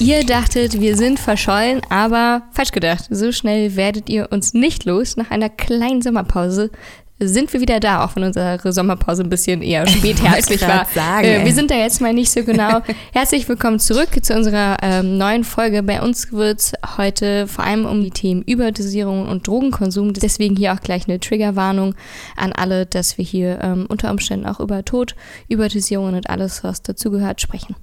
Ihr dachtet, wir sind verschollen, aber falsch gedacht. So schnell werdet ihr uns nicht los. Nach einer kleinen Sommerpause sind wir wieder da, auch wenn unsere Sommerpause ein bisschen eher spätherbstlich war. Sagen, äh, wir sind da jetzt mal nicht so genau. Herzlich willkommen zurück zu unserer ähm, neuen Folge. Bei uns wird es heute vor allem um die Themen Überdosierung und Drogenkonsum. Deswegen hier auch gleich eine Triggerwarnung an alle, dass wir hier ähm, unter Umständen auch über Tod, Überdosierung und alles, was dazugehört, sprechen.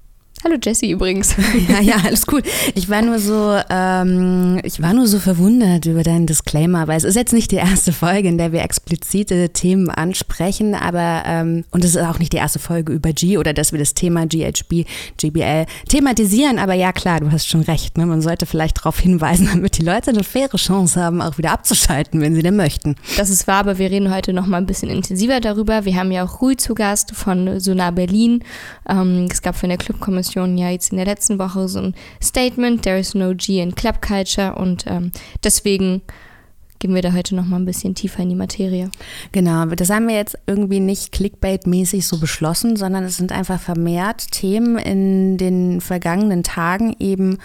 Hallo Jessie übrigens. Ja, ja, alles gut. Ich war nur so, ähm, ich war nur so verwundert über deinen Disclaimer, weil es ist jetzt nicht die erste Folge, in der wir explizite Themen ansprechen, aber ähm, und es ist auch nicht die erste Folge über G oder dass wir das Thema GHB, GBL thematisieren. Aber ja, klar, du hast schon recht. Ne? Man sollte vielleicht darauf hinweisen, damit die Leute eine faire Chance haben, auch wieder abzuschalten, wenn sie denn möchten. Das ist wahr, aber wir reden heute noch mal ein bisschen intensiver darüber. Wir haben ja auch Rui zu Gast von Sonar Berlin. Ähm, es gab von der Clubkommission Kommission ja jetzt in der letzten Woche so ein Statement, there is no G in Club Culture und ähm, deswegen gehen wir da heute noch mal ein bisschen tiefer in die Materie. Genau, das haben wir jetzt irgendwie nicht Clickbait-mäßig so beschlossen, sondern es sind einfach vermehrt Themen in den vergangenen Tagen eben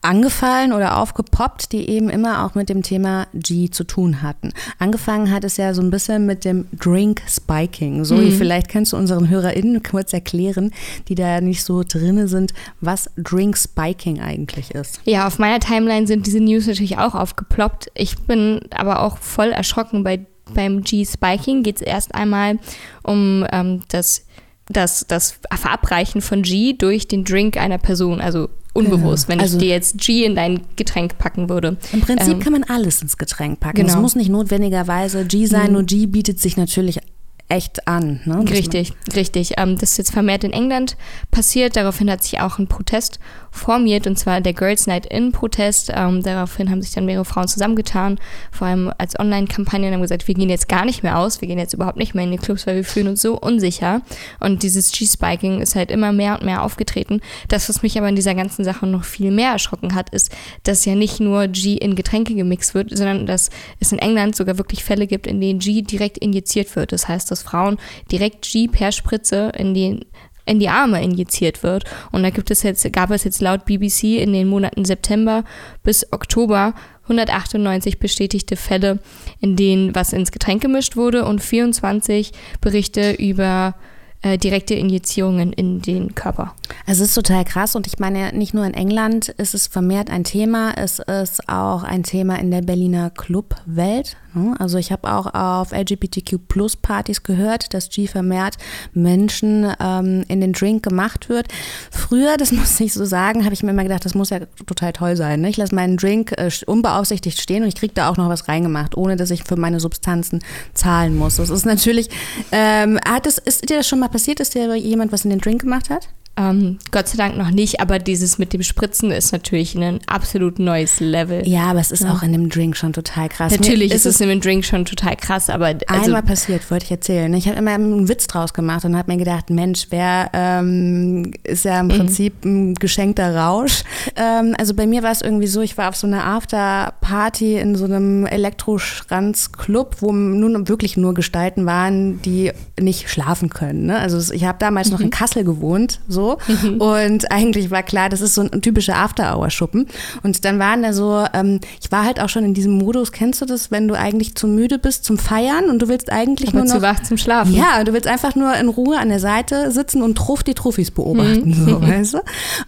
angefallen oder aufgepoppt, die eben immer auch mit dem Thema G zu tun hatten. Angefangen hat es ja so ein bisschen mit dem Drink Spiking. So, mhm. vielleicht kannst du unseren HörerInnen kurz erklären, die da nicht so drinne sind, was Drink Spiking eigentlich ist. Ja, auf meiner Timeline sind diese News natürlich auch aufgeploppt. Ich bin aber auch voll erschrocken bei beim G-Spiking geht es erst einmal um ähm, das, das, das Verabreichen von G durch den Drink einer Person, also unbewusst, genau. wenn also, ich dir jetzt G in dein Getränk packen würde. Im Prinzip ähm, kann man alles ins Getränk packen. Es genau. muss nicht notwendigerweise G sein, mhm. nur G bietet sich natürlich echt an. Ne? Richtig, richtig. Ähm, das ist jetzt vermehrt in England passiert. Daraufhin hat sich auch ein Protest formiert, und zwar der Girls Night In-Protest. Ähm, daraufhin haben sich dann mehrere Frauen zusammengetan, vor allem als Online-Kampagne, und haben gesagt, wir gehen jetzt gar nicht mehr aus, wir gehen jetzt überhaupt nicht mehr in die Clubs, weil wir fühlen uns so unsicher. Und dieses G-Spiking ist halt immer mehr und mehr aufgetreten. Das, was mich aber in dieser ganzen Sache noch viel mehr erschrocken hat, ist, dass ja nicht nur G in Getränke gemixt wird, sondern dass es in England sogar wirklich Fälle gibt, in denen G direkt injiziert wird. Das heißt, dass dass Frauen direkt G per Spritze in die, in die Arme injiziert wird. Und da gibt es jetzt, gab es jetzt laut BBC in den Monaten September bis Oktober 198 bestätigte Fälle, in denen was ins Getränk gemischt wurde und 24 Berichte über äh, direkte Injizierungen in den Körper. Also es ist total krass und ich meine, nicht nur in England ist es vermehrt ein Thema, es ist auch ein Thema in der Berliner Clubwelt. Also ich habe auch auf LGBTQ-Plus-Partys gehört, dass G vermehrt Menschen ähm, in den Drink gemacht wird. Früher, das muss ich so sagen, habe ich mir immer gedacht, das muss ja total toll sein. Ne? Ich lasse meinen Drink äh, unbeaufsichtigt stehen und ich kriege da auch noch was reingemacht, ohne dass ich für meine Substanzen zahlen muss. Das ist natürlich, ähm, hat das, ist dir das schon mal passiert, dass dir jemand was in den Drink gemacht hat? Ähm, Gott sei Dank noch nicht, aber dieses mit dem Spritzen ist natürlich ein absolut neues Level. Ja, aber es ist ja. auch in dem Drink schon total krass. Natürlich ist es in dem Drink schon total krass, aber. Also einmal passiert, wollte ich erzählen. Ich habe immer einen Witz draus gemacht und habe mir gedacht, Mensch, wer ähm, ist ja im mhm. Prinzip ein geschenkter Rausch. Ähm, also bei mir war es irgendwie so, ich war auf so einer Afterparty in so einem Elektroschranzclub, wo nun wirklich nur Gestalten waren, die nicht schlafen können. Ne? Also ich habe damals mhm. noch in mhm. Kassel gewohnt, so Mhm. Und eigentlich war klar, das ist so ein typischer After-Hour-Schuppen. Und dann waren da so, ähm, ich war halt auch schon in diesem Modus, kennst du das, wenn du eigentlich zu müde bist zum Feiern und du willst eigentlich Aber nur noch... zu wach zum Schlafen. Ja, du willst einfach nur in Ruhe an der Seite sitzen und Truff die Truffis beobachten, mhm. so, weißt du?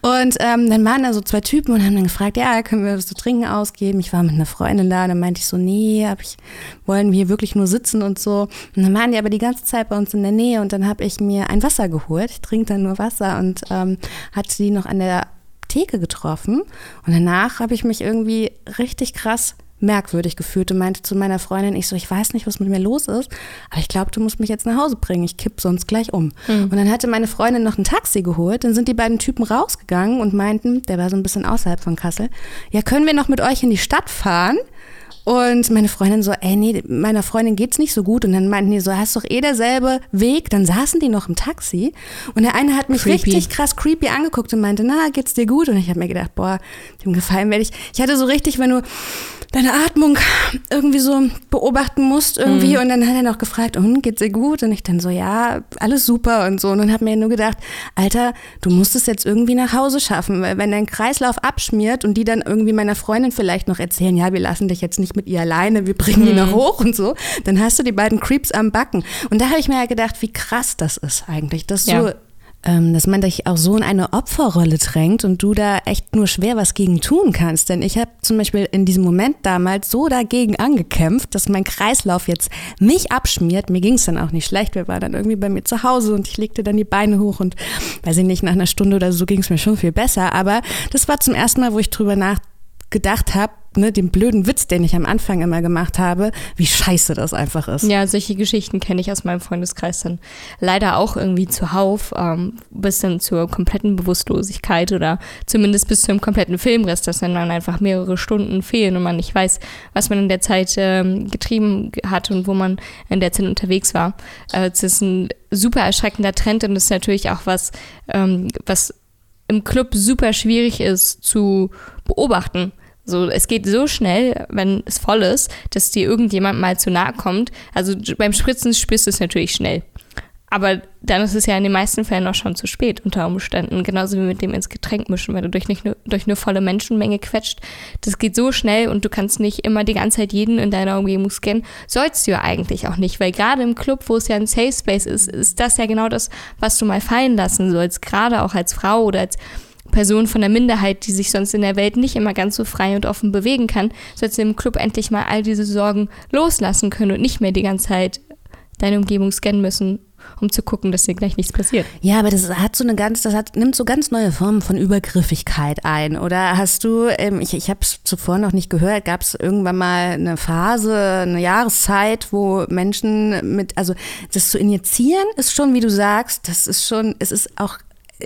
Und ähm, dann waren da so zwei Typen und haben dann gefragt, ja, können wir was zu trinken ausgeben? Ich war mit einer Freundin da, dann meinte ich so, nee, hab ich, wollen wir hier wirklich nur sitzen und so. Und dann waren die aber die ganze Zeit bei uns in der Nähe und dann habe ich mir ein Wasser geholt. Ich trinke dann nur Wasser und und ähm, hat sie noch an der Theke getroffen. Und danach habe ich mich irgendwie richtig krass merkwürdig gefühlt und meinte zu meiner Freundin, ich so, ich weiß nicht, was mit mir los ist, aber ich glaube, du musst mich jetzt nach Hause bringen, ich kipp sonst gleich um. Mhm. Und dann hatte meine Freundin noch ein Taxi geholt, dann sind die beiden Typen rausgegangen und meinten, der war so ein bisschen außerhalb von Kassel, ja, können wir noch mit euch in die Stadt fahren? Und meine Freundin so, ey, nee, meiner Freundin geht's nicht so gut. Und dann meinten die so, hast doch eh derselbe Weg. Dann saßen die noch im Taxi. Und der eine hat mich creepy. richtig krass creepy angeguckt und meinte, na, geht's dir gut? Und ich habe mir gedacht, boah, dem Gefallen werde ich. Ich hatte so richtig, wenn du deine Atmung irgendwie so beobachten musst irgendwie. Mhm. Und dann hat er noch gefragt, und geht's dir gut? Und ich dann so, ja, alles super und so. Und dann hab mir nur gedacht, Alter, du musst es jetzt irgendwie nach Hause schaffen, weil wenn dein Kreislauf abschmiert und die dann irgendwie meiner Freundin vielleicht noch erzählen, ja, wir lassen dich jetzt nicht mit ihr alleine, wir bringen mhm. die noch hoch und so, dann hast du die beiden Creeps am Backen. Und da habe ich mir ja gedacht, wie krass das ist eigentlich, dass ja. ähm, dass man dich auch so in eine Opferrolle drängt und du da echt nur schwer was gegen tun kannst. Denn ich habe zum Beispiel in diesem Moment damals so dagegen angekämpft, dass mein Kreislauf jetzt mich abschmiert. Mir ging es dann auch nicht schlecht. Wir waren dann irgendwie bei mir zu Hause und ich legte dann die Beine hoch und weiß ich nicht, nach einer Stunde oder so ging es mir schon viel besser. Aber das war zum ersten Mal, wo ich drüber nachgedacht habe, ne, den blöden Witz, den ich am Anfang immer gemacht habe, wie scheiße das einfach ist. Ja, solche Geschichten kenne ich aus meinem Freundeskreis dann leider auch irgendwie zuhauf, ähm, bis dann zur kompletten Bewusstlosigkeit oder zumindest bis zum kompletten Filmrest, dass dann, dann einfach mehrere Stunden fehlen und man nicht weiß, was man in der Zeit ähm, getrieben hat und wo man in der Zeit unterwegs war. Äh, es ist ein super erschreckender Trend und ist natürlich auch was, ähm, was im Club super schwierig ist zu beobachten. So, es geht so schnell, wenn es voll ist, dass dir irgendjemand mal zu nahe kommt. Also beim Spritzen spürst du es natürlich schnell. Aber dann ist es ja in den meisten Fällen auch schon zu spät unter Umständen. Genauso wie mit dem ins Getränk mischen, weil du durch, nicht durch eine volle Menschenmenge quetscht. Das geht so schnell und du kannst nicht immer die ganze Zeit jeden in deiner Umgebung scannen. Sollst du ja eigentlich auch nicht, weil gerade im Club, wo es ja ein Safe Space ist, ist das ja genau das, was du mal fallen lassen sollst. Gerade auch als Frau oder als Person von der Minderheit, die sich sonst in der Welt nicht immer ganz so frei und offen bewegen kann, sollst du im Club endlich mal all diese Sorgen loslassen können und nicht mehr die ganze Zeit deine Umgebung scannen müssen, um zu gucken, dass dir gleich nichts passiert. Ja, aber das hat so eine ganz, das hat, nimmt so ganz neue Formen von Übergriffigkeit ein. Oder hast du, ähm, ich, ich habe es zuvor noch nicht gehört, gab es irgendwann mal eine Phase, eine Jahreszeit, wo Menschen mit, also das zu injizieren ist schon, wie du sagst, das ist schon, es ist auch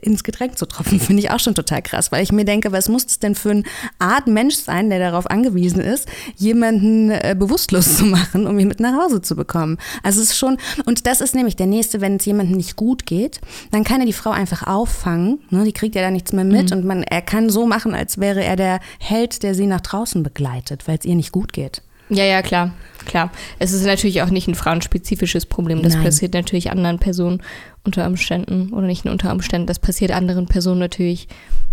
ins Getränk zu tropfen, finde ich auch schon total krass, weil ich mir denke, was muss es denn für eine Art Mensch sein, der darauf angewiesen ist, jemanden äh, bewusstlos zu machen, um ihn mit nach Hause zu bekommen. Also es ist schon, und das ist nämlich der nächste, wenn es jemandem nicht gut geht, dann kann er die Frau einfach auffangen, ne, die kriegt ja da nichts mehr mit mhm. und man, er kann so machen, als wäre er der Held, der sie nach draußen begleitet, weil es ihr nicht gut geht. Ja, ja, klar, klar. Es ist natürlich auch nicht ein frauenspezifisches Problem. Das Nein. passiert natürlich anderen Personen unter Umständen oder nicht nur unter Umständen. Das passiert anderen Personen natürlich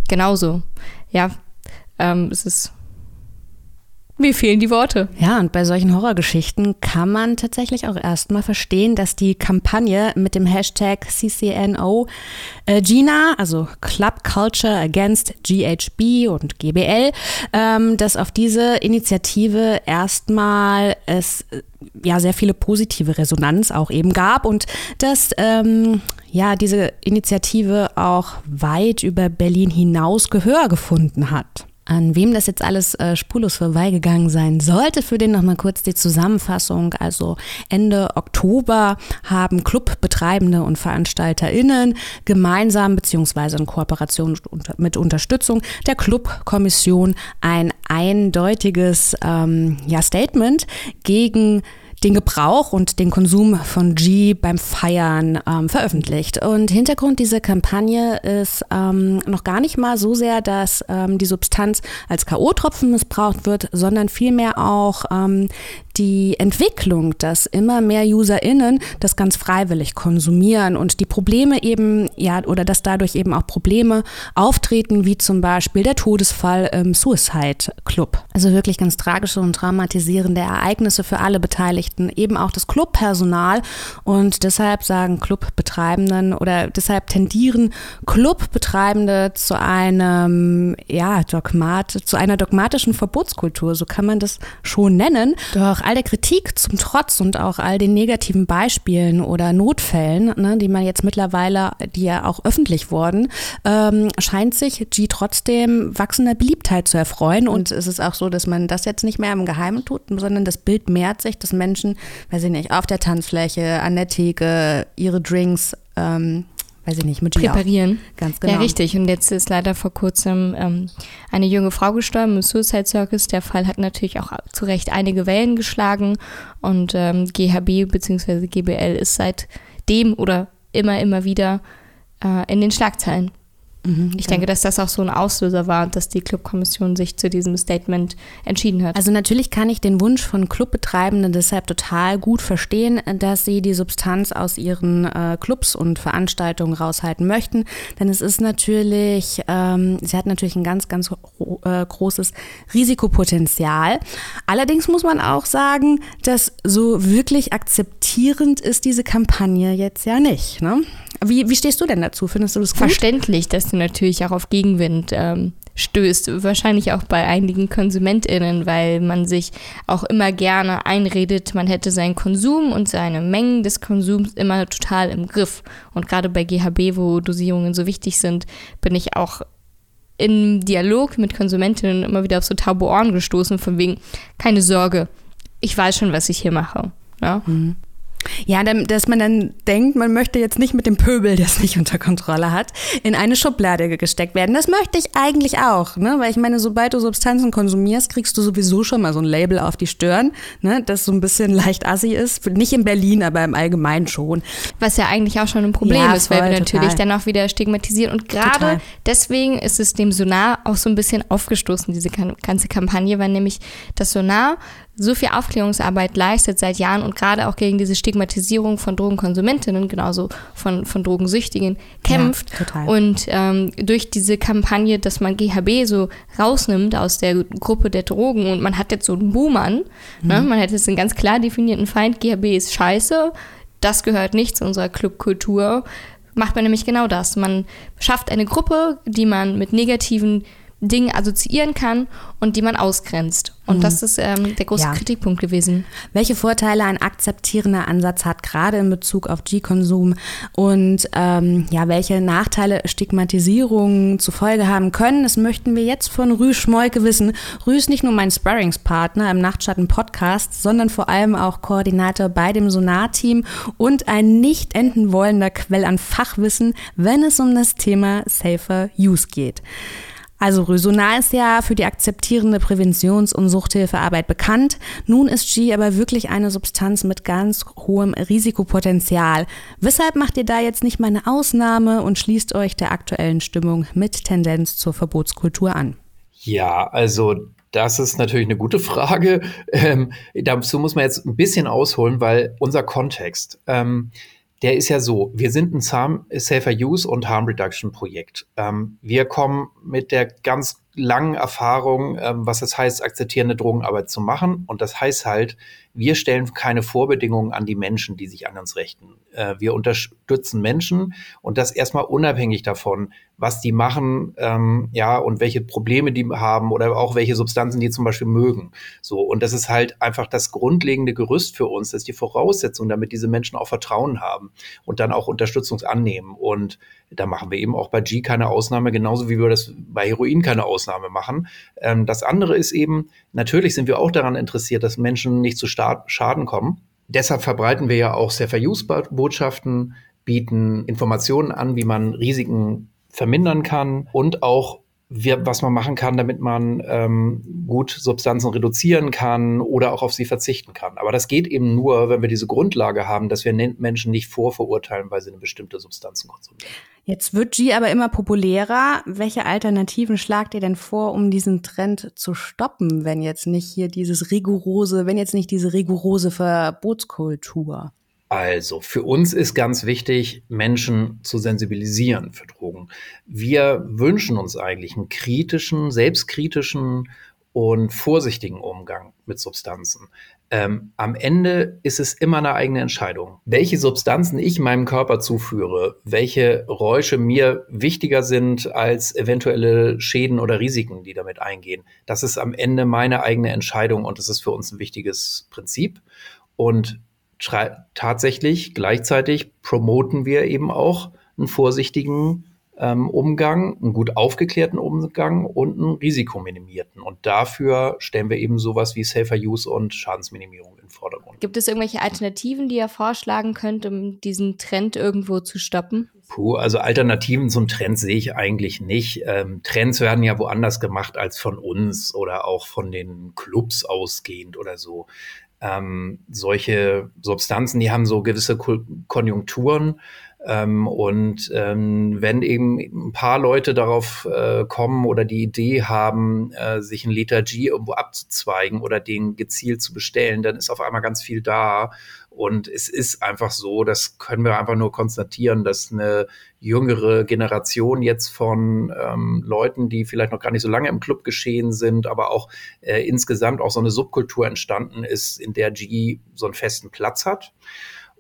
genauso. Ja, ähm, es ist mir fehlen die Worte. Ja, und bei solchen Horrorgeschichten kann man tatsächlich auch erstmal verstehen, dass die Kampagne mit dem Hashtag CCNO äh, Gina, also Club Culture Against GHB und GBL, ähm, dass auf diese Initiative erstmal es äh, ja sehr viele positive Resonanz auch eben gab und dass ähm, ja diese Initiative auch weit über Berlin hinaus Gehör gefunden hat. An wem das jetzt alles äh, spurlos vorbeigegangen sein sollte, für den nochmal kurz die Zusammenfassung. Also Ende Oktober haben Clubbetreibende und VeranstalterInnen gemeinsam beziehungsweise in Kooperation mit Unterstützung der Clubkommission ein eindeutiges ähm, ja, Statement gegen den Gebrauch und den Konsum von G beim Feiern ähm, veröffentlicht. Und Hintergrund dieser Kampagne ist ähm, noch gar nicht mal so sehr, dass ähm, die Substanz als K.O.-Tropfen missbraucht wird, sondern vielmehr auch ähm, die Entwicklung, dass immer mehr UserInnen das ganz freiwillig konsumieren und die Probleme eben, ja, oder dass dadurch eben auch Probleme auftreten, wie zum Beispiel der Todesfall im Suicide Club. Also wirklich ganz tragische und dramatisierende Ereignisse für alle Beteiligten, eben auch das Clubpersonal und deshalb sagen Clubbetreibenden oder deshalb tendieren Clubbetreibende zu einem, ja, Dogmat, zu einer dogmatischen Verbotskultur, so kann man das schon nennen. Doch all der Kritik zum Trotz und auch all den negativen Beispielen oder Notfällen, ne, die man jetzt mittlerweile, die ja auch öffentlich wurden, ähm, scheint sich G trotzdem wachsender Beliebtheit zu erfreuen. Und es ist auch so, dass man das jetzt nicht mehr im Geheimen tut, sondern das Bild mehrt sich, dass Menschen, weiß ich nicht, auf der Tanzfläche, an der Theke ihre Drinks ähm, weiß ich nicht, mit Präparieren. Ganz genau. Ja, richtig. Und jetzt ist leider vor kurzem ähm, eine junge Frau gestorben im Suicide Circus. Der Fall hat natürlich auch zu Recht einige Wellen geschlagen. Und ähm, GHB bzw. GBL ist seitdem oder immer, immer wieder äh, in den Schlagzeilen. Mhm, ich denke, dass das auch so ein Auslöser war, dass die Clubkommission sich zu diesem Statement entschieden hat. Also natürlich kann ich den Wunsch von Clubbetreibenden deshalb total gut verstehen, dass sie die Substanz aus ihren äh, Clubs und Veranstaltungen raushalten möchten. Denn es ist natürlich, ähm, sie hat natürlich ein ganz, ganz äh, großes Risikopotenzial. Allerdings muss man auch sagen, dass so wirklich akzeptierend ist diese Kampagne jetzt ja nicht. Ne? Wie, wie stehst du denn dazu? Findest du das gut? Verständlich, dass du natürlich auch auf Gegenwind ähm, stößt. Wahrscheinlich auch bei einigen KonsumentInnen, weil man sich auch immer gerne einredet, man hätte seinen Konsum und seine Mengen des Konsums immer total im Griff. Und gerade bei GHB, wo Dosierungen so wichtig sind, bin ich auch im Dialog mit Konsumentinnen immer wieder auf so taube Ohren gestoßen, von wegen, keine Sorge, ich weiß schon, was ich hier mache. Ja? Mhm. Ja, dass man dann denkt, man möchte jetzt nicht mit dem Pöbel, der es nicht unter Kontrolle hat, in eine Schublade gesteckt werden. Das möchte ich eigentlich auch, ne? weil ich meine, sobald du Substanzen konsumierst, kriegst du sowieso schon mal so ein Label auf die Stirn, ne? das so ein bisschen leicht assi ist. Nicht in Berlin, aber im Allgemeinen schon. Was ja eigentlich auch schon ein Problem ja, ist, weil wir natürlich total. dann auch wieder stigmatisieren. Und gerade deswegen ist es dem Sonar auch so ein bisschen aufgestoßen, diese ganze Kampagne, weil nämlich das Sonar so viel Aufklärungsarbeit leistet seit Jahren und gerade auch gegen diese Stigmatisierung von Drogenkonsumentinnen, genauso von, von Drogensüchtigen, kämpft. Ja, und ähm, durch diese Kampagne, dass man GHB so rausnimmt aus der Gruppe der Drogen und man hat jetzt so einen Boomern, ne? mhm. ne? man hat jetzt einen ganz klar definierten Feind, GHB ist scheiße, das gehört nicht zu unserer Clubkultur, macht man nämlich genau das. Man schafft eine Gruppe, die man mit negativen Dinge assoziieren kann und die man ausgrenzt. Und mhm. das ist ähm, der große ja. Kritikpunkt gewesen. Welche Vorteile ein akzeptierender Ansatz hat, gerade in Bezug auf G-Konsum und ähm, ja, welche Nachteile Stigmatisierungen zur Folge haben können, das möchten wir jetzt von Rü Schmolke wissen. Rü ist nicht nur mein Sparringspartner im Nachtschatten-Podcast, sondern vor allem auch Koordinator bei dem Sonar-Team und ein nicht enden wollender Quell an Fachwissen, wenn es um das Thema Safer Use geht. Also Rösonar ist ja für die akzeptierende Präventions- und Suchthilfearbeit bekannt. Nun ist G aber wirklich eine Substanz mit ganz hohem Risikopotenzial. Weshalb macht ihr da jetzt nicht mal eine Ausnahme und schließt euch der aktuellen Stimmung mit Tendenz zur Verbotskultur an? Ja, also das ist natürlich eine gute Frage. Ähm, dazu muss man jetzt ein bisschen ausholen, weil unser Kontext. Ähm, der ist ja so, wir sind ein Safer Use und Harm Reduction Projekt. Ähm, wir kommen mit der ganz langen Erfahrung, ähm, was es heißt, akzeptierende Drogenarbeit zu machen. Und das heißt halt, wir stellen keine Vorbedingungen an die Menschen, die sich an uns richten. Äh, wir unterstützen Menschen und das erstmal unabhängig davon, was die machen, ähm, ja, und welche Probleme die haben oder auch welche Substanzen die zum Beispiel mögen. So. Und das ist halt einfach das grundlegende Gerüst für uns, das ist die Voraussetzung, damit diese Menschen auch Vertrauen haben und dann auch Unterstützung annehmen. Und da machen wir eben auch bei G keine Ausnahme, genauso wie wir das bei Heroin keine Ausnahme machen. Ähm, das andere ist eben, natürlich sind wir auch daran interessiert, dass Menschen nicht zu Schaden kommen. Deshalb verbreiten wir ja auch Safer-Use-Botschaften, bieten Informationen an, wie man Risiken vermindern kann und auch wir, was man machen kann, damit man ähm, gut Substanzen reduzieren kann oder auch auf sie verzichten kann. Aber das geht eben nur, wenn wir diese Grundlage haben, dass wir Menschen nicht vorverurteilen, weil sie eine bestimmte Substanz konsumieren. Jetzt wird G aber immer populärer. Welche Alternativen schlagt ihr denn vor, um diesen Trend zu stoppen, wenn jetzt nicht hier dieses rigorose, wenn jetzt nicht diese rigorose Verbotskultur? Also, für uns ist ganz wichtig, Menschen zu sensibilisieren für Drogen. Wir wünschen uns eigentlich einen kritischen, selbstkritischen und vorsichtigen Umgang mit Substanzen. Ähm, am Ende ist es immer eine eigene Entscheidung. Welche Substanzen ich meinem Körper zuführe, welche Räusche mir wichtiger sind als eventuelle Schäden oder Risiken, die damit eingehen, das ist am Ende meine eigene Entscheidung und das ist für uns ein wichtiges Prinzip. Und tatsächlich gleichzeitig promoten wir eben auch einen vorsichtigen ähm, Umgang, einen gut aufgeklärten Umgang und einen risikominimierten. Und dafür stellen wir eben sowas wie Safer Use und Schadensminimierung in den Vordergrund. Gibt es irgendwelche Alternativen, die ihr vorschlagen könnt, um diesen Trend irgendwo zu stoppen? Puh, also Alternativen zum Trend sehe ich eigentlich nicht. Ähm, Trends werden ja woanders gemacht als von uns oder auch von den Clubs ausgehend oder so ähm, solche Substanzen, die haben so gewisse Konjunkturen. Ähm, und ähm, wenn eben ein paar Leute darauf äh, kommen oder die Idee haben, äh, sich ein Liter G irgendwo abzuzweigen oder den gezielt zu bestellen, dann ist auf einmal ganz viel da. Und es ist einfach so, das können wir einfach nur konstatieren, dass eine jüngere Generation jetzt von ähm, Leuten, die vielleicht noch gar nicht so lange im Club geschehen sind, aber auch äh, insgesamt auch so eine Subkultur entstanden ist, in der G so einen festen Platz hat.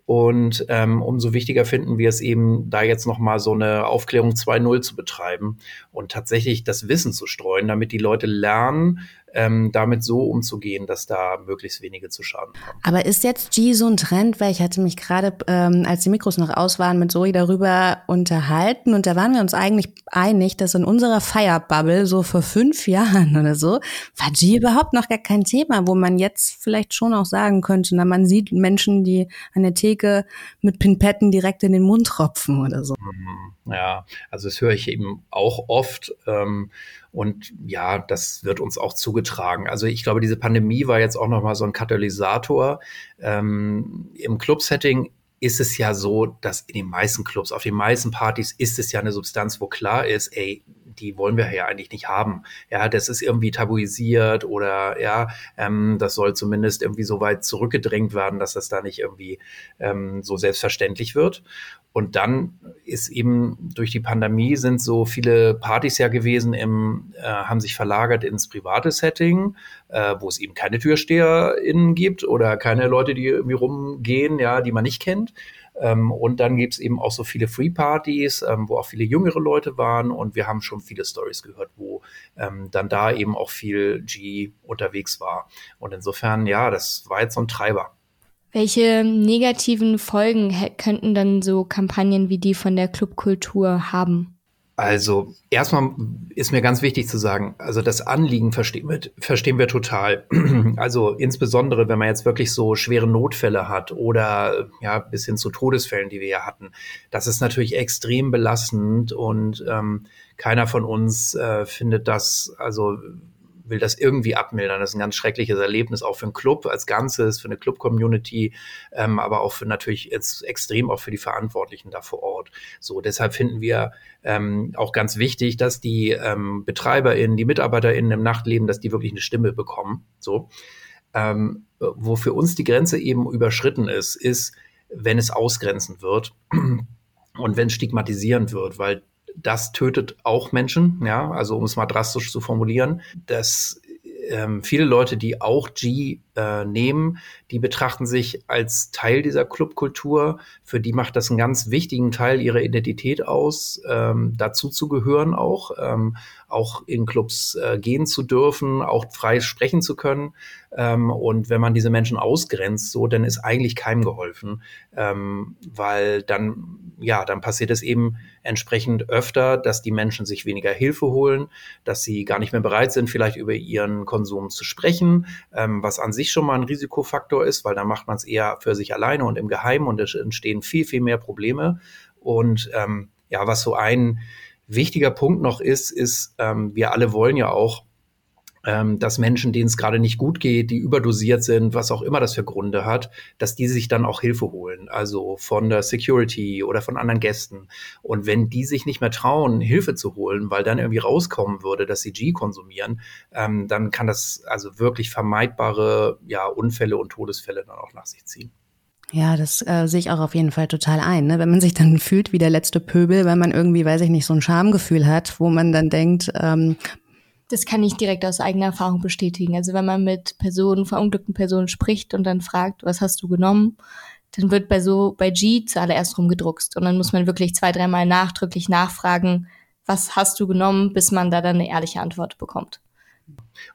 Und ähm, umso wichtiger finden wir es eben, da jetzt nochmal so eine Aufklärung 2.0 zu betreiben und tatsächlich das Wissen zu streuen, damit die Leute lernen, ähm, damit so umzugehen, dass da möglichst wenige zu Schaden kommen. Aber ist jetzt G so ein Trend? Weil ich hatte mich gerade, ähm, als die Mikros noch aus waren, mit Zoe darüber unterhalten und da waren wir uns eigentlich einig, dass in unserer Feierbubble so vor fünf Jahren oder so war G überhaupt noch gar kein Thema, wo man jetzt vielleicht schon auch sagen könnte, na man sieht Menschen, die an der Theke mit Pinpetten direkt in den Mund tropfen oder so. Mhm. Ja, also das höre ich eben auch oft. Ähm, und ja, das wird uns auch zugetragen. Also ich glaube, diese Pandemie war jetzt auch nochmal so ein Katalysator. Ähm, Im Club-Setting ist es ja so, dass in den meisten Clubs, auf den meisten Partys ist es ja eine Substanz, wo klar ist, ey, die wollen wir ja eigentlich nicht haben. Ja, das ist irgendwie tabuisiert oder ja, ähm, das soll zumindest irgendwie so weit zurückgedrängt werden, dass das da nicht irgendwie ähm, so selbstverständlich wird. Und dann ist eben durch die Pandemie sind so viele Partys ja gewesen, im, äh, haben sich verlagert ins private Setting, äh, wo es eben keine TürsteherInnen gibt oder keine Leute, die irgendwie rumgehen, ja, die man nicht kennt. Ähm, und dann gibt es eben auch so viele Free-Partys, ähm, wo auch viele jüngere Leute waren. Und wir haben schon viele Stories gehört, wo ähm, dann da eben auch viel G unterwegs war. Und insofern, ja, das war jetzt so ein Treiber. Welche negativen Folgen könnten dann so Kampagnen wie die von der Clubkultur haben? Also erstmal ist mir ganz wichtig zu sagen, also das Anliegen verstehen wir, verstehen wir total. Also insbesondere, wenn man jetzt wirklich so schwere Notfälle hat oder ja bis hin zu Todesfällen, die wir ja hatten, das ist natürlich extrem belastend und ähm, keiner von uns äh, findet das also will das irgendwie abmildern. Das ist ein ganz schreckliches Erlebnis, auch für einen Club als Ganzes, für eine Club-Community, ähm, aber auch für natürlich jetzt extrem auch für die Verantwortlichen da vor Ort. So, deshalb finden wir ähm, auch ganz wichtig, dass die ähm, BetreiberInnen, die MitarbeiterInnen im Nachtleben, dass die wirklich eine Stimme bekommen. So. Ähm, wo für uns die Grenze eben überschritten ist, ist, wenn es ausgrenzend wird und wenn stigmatisierend wird, weil das tötet auch Menschen, ja, also um es mal drastisch zu formulieren, dass ähm, viele Leute, die auch G äh, nehmen, die betrachten sich als Teil dieser Clubkultur. Für die macht das einen ganz wichtigen Teil ihrer Identität aus, ähm, dazu zu gehören auch, ähm, auch in Clubs äh, gehen zu dürfen, auch frei sprechen zu können. Ähm, und wenn man diese Menschen ausgrenzt, so, dann ist eigentlich keinem geholfen, ähm, weil dann ja, dann passiert es eben entsprechend öfter, dass die Menschen sich weniger Hilfe holen, dass sie gar nicht mehr bereit sind, vielleicht über ihren Konsum zu sprechen, ähm, was an sich schon mal ein Risikofaktor ist, weil dann macht man es eher für sich alleine und im Geheimen und es entstehen viel, viel mehr Probleme. Und ähm, ja, was so ein wichtiger Punkt noch ist, ist, ähm, wir alle wollen ja auch ähm, dass Menschen, denen es gerade nicht gut geht, die überdosiert sind, was auch immer das für Gründe hat, dass die sich dann auch Hilfe holen, also von der Security oder von anderen Gästen. Und wenn die sich nicht mehr trauen, Hilfe zu holen, weil dann irgendwie rauskommen würde, dass sie G konsumieren, ähm, dann kann das also wirklich vermeidbare ja, Unfälle und Todesfälle dann auch nach sich ziehen. Ja, das äh, sehe ich auch auf jeden Fall total ein. Ne? Wenn man sich dann fühlt wie der letzte Pöbel, weil man irgendwie, weiß ich nicht, so ein Schamgefühl hat, wo man dann denkt, ähm, das kann ich direkt aus eigener Erfahrung bestätigen. Also wenn man mit Personen, verunglückten Personen spricht und dann fragt, was hast du genommen, dann wird bei so, bei G zuallererst rumgedruckst. Und dann muss man wirklich zwei, dreimal nachdrücklich nachfragen, was hast du genommen, bis man da dann eine ehrliche Antwort bekommt.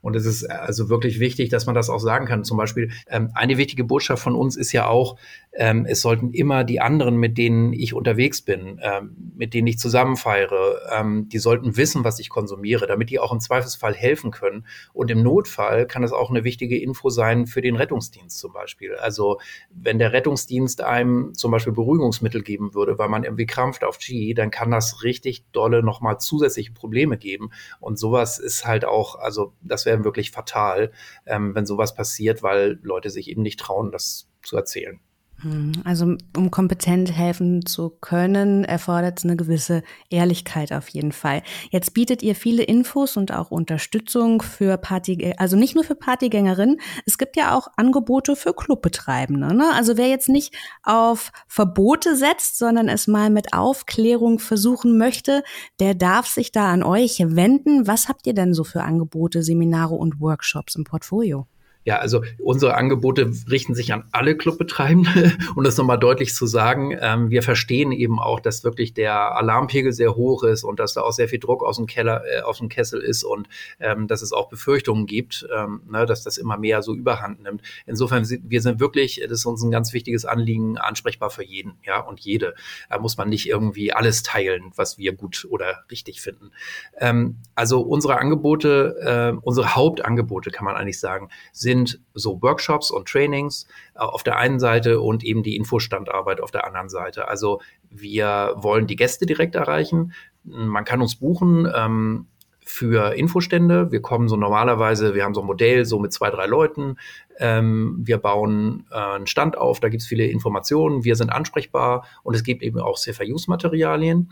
Und es ist also wirklich wichtig, dass man das auch sagen kann. Zum Beispiel, ähm, eine wichtige Botschaft von uns ist ja auch, ähm, es sollten immer die anderen, mit denen ich unterwegs bin, ähm, mit denen ich zusammenfeiere, ähm, die sollten wissen, was ich konsumiere, damit die auch im Zweifelsfall helfen können. Und im Notfall kann es auch eine wichtige Info sein für den Rettungsdienst zum Beispiel. Also wenn der Rettungsdienst einem zum Beispiel Beruhigungsmittel geben würde, weil man irgendwie krampft auf G, dann kann das richtig dolle nochmal zusätzliche Probleme geben. Und sowas ist halt auch, also das wäre wirklich fatal, ähm, wenn sowas passiert, weil Leute sich eben nicht trauen, das zu erzählen. Hm, also um kompetent helfen zu können, erfordert es eine gewisse Ehrlichkeit auf jeden Fall. Jetzt bietet ihr viele Infos und auch Unterstützung für Party, also nicht nur für Partygängerinnen, es gibt ja auch Angebote für Clubbetreibende. Ne? Also wer jetzt nicht auf Verbote setzt, sondern es mal mit Aufklärung versuchen möchte, der darf sich da an euch wenden. Was habt ihr denn so für Angebote, Seminare und Workshops im Portfolio? Ja, also unsere Angebote richten sich an alle Clubbetreibende, um das nochmal deutlich zu sagen. Ähm, wir verstehen eben auch, dass wirklich der Alarmpegel sehr hoch ist und dass da auch sehr viel Druck aus dem Keller, äh, aus dem Kessel ist und ähm, dass es auch Befürchtungen gibt, ähm, ne, dass das immer mehr so Überhand nimmt. Insofern wir sind wirklich, das ist uns ein ganz wichtiges Anliegen, ansprechbar für jeden, ja und jede. Da muss man nicht irgendwie alles teilen, was wir gut oder richtig finden. Ähm, also unsere Angebote, äh, unsere Hauptangebote kann man eigentlich sagen, sind sind so Workshops und Trainings äh, auf der einen Seite und eben die Infostandarbeit auf der anderen Seite. Also wir wollen die Gäste direkt erreichen. Man kann uns buchen. Ähm, für Infostände. Wir kommen so normalerweise, wir haben so ein Modell so mit zwei, drei Leuten. Ähm, wir bauen äh, einen Stand auf, da gibt es viele Informationen, wir sind ansprechbar und es gibt eben auch Safer-Use-Materialien.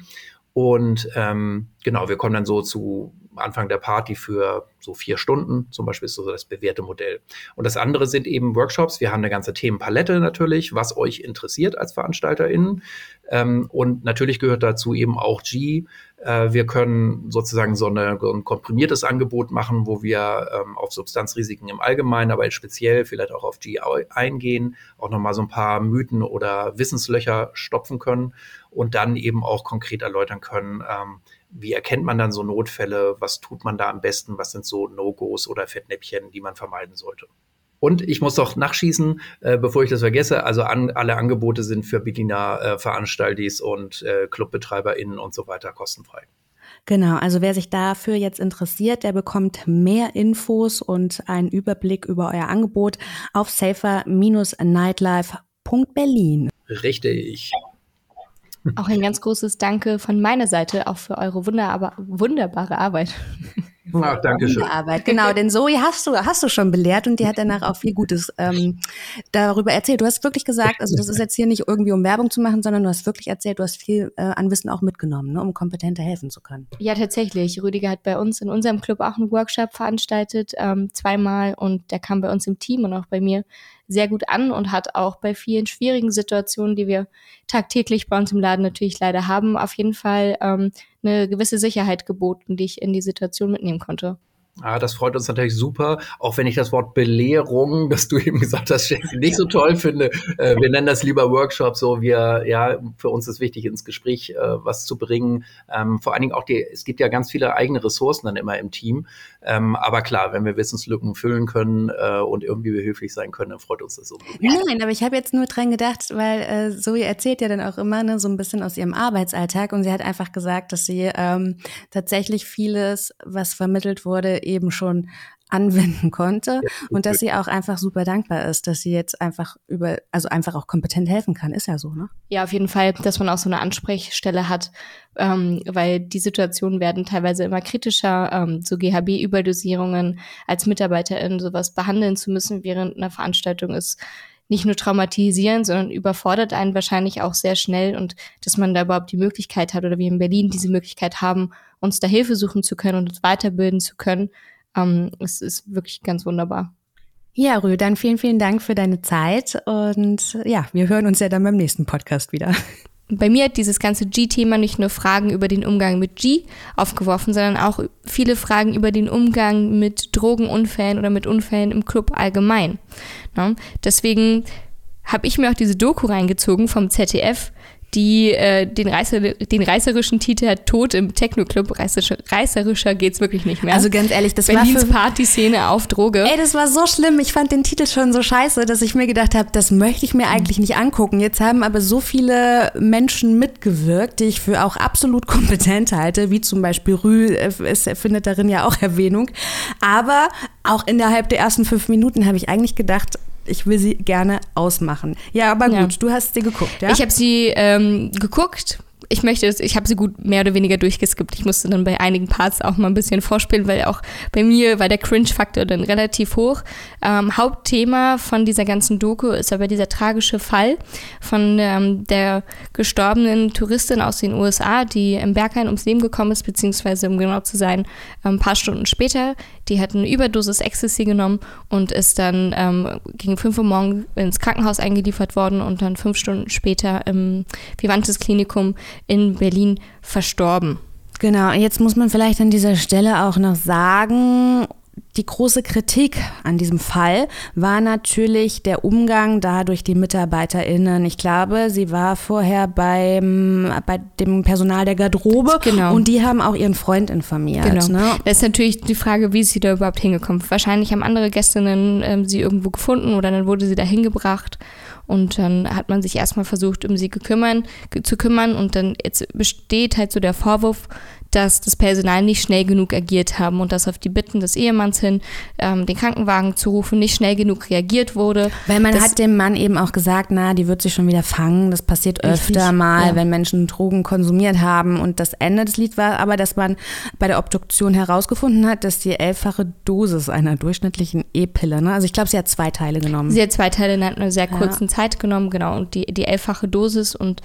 Und ähm, genau, wir kommen dann so zu Anfang der Party für so vier Stunden, zum Beispiel ist so das bewährte Modell. Und das andere sind eben Workshops. Wir haben eine ganze Themenpalette natürlich, was euch interessiert als VeranstalterInnen. Ähm, und natürlich gehört dazu eben auch G. Äh, wir können sozusagen so, eine, so, ein komprimiertes Angebot machen, wo wir ähm, auf Substanzrisiken im Allgemeinen, aber speziell vielleicht auch auf G eingehen, auch nochmal so ein paar Mythen oder Wissenslöcher stopfen können und dann eben auch konkret erläutern können, ähm, wie erkennt man dann so Notfälle, was tut man da am besten, was sind so No-Gos oder Fettnäppchen, die man vermeiden sollte. Und ich muss doch nachschießen, äh, bevor ich das vergesse. Also an, alle Angebote sind für Berliner äh, Veranstaltis und äh, ClubbetreiberInnen und so weiter kostenfrei. Genau, also wer sich dafür jetzt interessiert, der bekommt mehr Infos und einen Überblick über euer Angebot auf safer-nightlife.berlin. Richtig. Auch ein ganz großes Danke von meiner Seite auch für eure wunderbare Arbeit. Ach, danke schön. Arbeit. Genau, denn Zoe hast du, hast du schon belehrt und die hat danach auch viel Gutes ähm, darüber erzählt. Du hast wirklich gesagt, also das ist jetzt hier nicht irgendwie um Werbung zu machen, sondern du hast wirklich erzählt, du hast viel äh, an Wissen auch mitgenommen, ne, um kompetenter helfen zu können. Ja, tatsächlich. Rüdiger hat bei uns in unserem Club auch einen Workshop veranstaltet, ähm, zweimal und der kam bei uns im Team und auch bei mir sehr gut an und hat auch bei vielen schwierigen Situationen, die wir tagtäglich bei uns im Laden natürlich leider haben, auf jeden Fall ähm, eine gewisse Sicherheit geboten, die ich in die Situation mitnehmen konnte. Ah, das freut uns natürlich super, auch wenn ich das Wort Belehrung, das du eben gesagt hast, nicht so toll finde. Äh, wir nennen das lieber Workshop, so wir, ja, für uns ist wichtig, ins Gespräch äh, was zu bringen. Ähm, vor allen Dingen auch die, es gibt ja ganz viele eigene Ressourcen dann immer im Team. Ähm, aber klar, wenn wir Wissenslücken füllen können äh, und irgendwie behilflich sein können, dann freut uns das so. Nein, aber ich habe jetzt nur dran gedacht, weil äh, Zoe erzählt ja dann auch immer ne, so ein bisschen aus ihrem Arbeitsalltag und sie hat einfach gesagt, dass sie ähm, tatsächlich vieles, was vermittelt wurde, eben schon anwenden konnte und dass sie auch einfach super dankbar ist, dass sie jetzt einfach über, also einfach auch kompetent helfen kann, ist ja so, ne? Ja, auf jeden Fall, dass man auch so eine Ansprechstelle hat, ähm, weil die Situationen werden teilweise immer kritischer, ähm, so GHB-Überdosierungen als Mitarbeiterin sowas behandeln zu müssen während einer Veranstaltung ist nicht nur traumatisierend, sondern überfordert einen wahrscheinlich auch sehr schnell und dass man da überhaupt die Möglichkeit hat oder wir in Berlin diese Möglichkeit haben, uns da Hilfe suchen zu können und uns weiterbilden zu können, ähm, es ist wirklich ganz wunderbar. Ja, Rü, dann vielen, vielen Dank für deine Zeit und ja, wir hören uns ja dann beim nächsten Podcast wieder. Bei mir hat dieses ganze G-Thema nicht nur Fragen über den Umgang mit G aufgeworfen, sondern auch viele Fragen über den Umgang mit Drogenunfällen oder mit Unfällen im Club allgemein. Ne? Deswegen habe ich mir auch diese Doku reingezogen vom ZDF, die äh, den, reißer, den reißerischen Titel hat Tod im Techno-Club. Reißerischer, reißerischer geht's wirklich nicht mehr. Also ganz ehrlich, das Berlins war für, Partyszene auf Droge. Ey, das war so schlimm. Ich fand den Titel schon so scheiße, dass ich mir gedacht habe, das möchte ich mir eigentlich nicht angucken. Jetzt haben aber so viele Menschen mitgewirkt, die ich für auch absolut kompetent halte, wie zum Beispiel Rü, äh, es findet darin ja auch Erwähnung. Aber auch innerhalb der ersten fünf Minuten habe ich eigentlich gedacht, ich will sie gerne ausmachen. Ja, aber gut, ja. du hast sie geguckt, ja? Ich habe sie ähm, geguckt, ich möchte es, ich habe sie gut mehr oder weniger durchgeskippt. Ich musste dann bei einigen Parts auch mal ein bisschen vorspielen, weil auch bei mir war der Cringe-Faktor dann relativ hoch. Ähm, Hauptthema von dieser ganzen Doku ist aber dieser tragische Fall von ähm, der gestorbenen Touristin aus den USA, die im Berghain ums Leben gekommen ist, beziehungsweise um genau zu sein, ein paar Stunden später. Die hat eine Überdosis Ecstasy genommen und ist dann ähm, gegen 5 Uhr morgens ins Krankenhaus eingeliefert worden und dann fünf Stunden später im Vivantes Klinikum in Berlin verstorben. Genau, jetzt muss man vielleicht an dieser Stelle auch noch sagen, die große Kritik an diesem Fall war natürlich der Umgang da durch die MitarbeiterInnen. Ich glaube, sie war vorher beim, bei dem Personal der Garderobe genau. und die haben auch ihren Freund informiert. Genau. Ne? Das ist natürlich die Frage, wie ist sie da überhaupt hingekommen? Wahrscheinlich haben andere Gästinnen ähm, sie irgendwo gefunden oder dann wurde sie da hingebracht und dann hat man sich erstmal versucht, um sie gekümmern, zu kümmern. Und dann jetzt besteht halt so der Vorwurf, dass das Personal nicht schnell genug agiert haben und dass auf die Bitten des Ehemanns hin, ähm, den Krankenwagen zu rufen, nicht schnell genug reagiert wurde. Weil man hat dem Mann eben auch gesagt, na, die wird sich schon wieder fangen. Das passiert richtig, öfter mal, ja. wenn Menschen Drogen konsumiert haben. Und das Ende des Lieds war aber, dass man bei der Obduktion herausgefunden hat, dass die elffache Dosis einer durchschnittlichen E-Pille, ne? also ich glaube, sie hat zwei Teile genommen. Sie hat zwei Teile in einer sehr kurzen ja. Zeit genommen, genau. Und die, die elffache Dosis und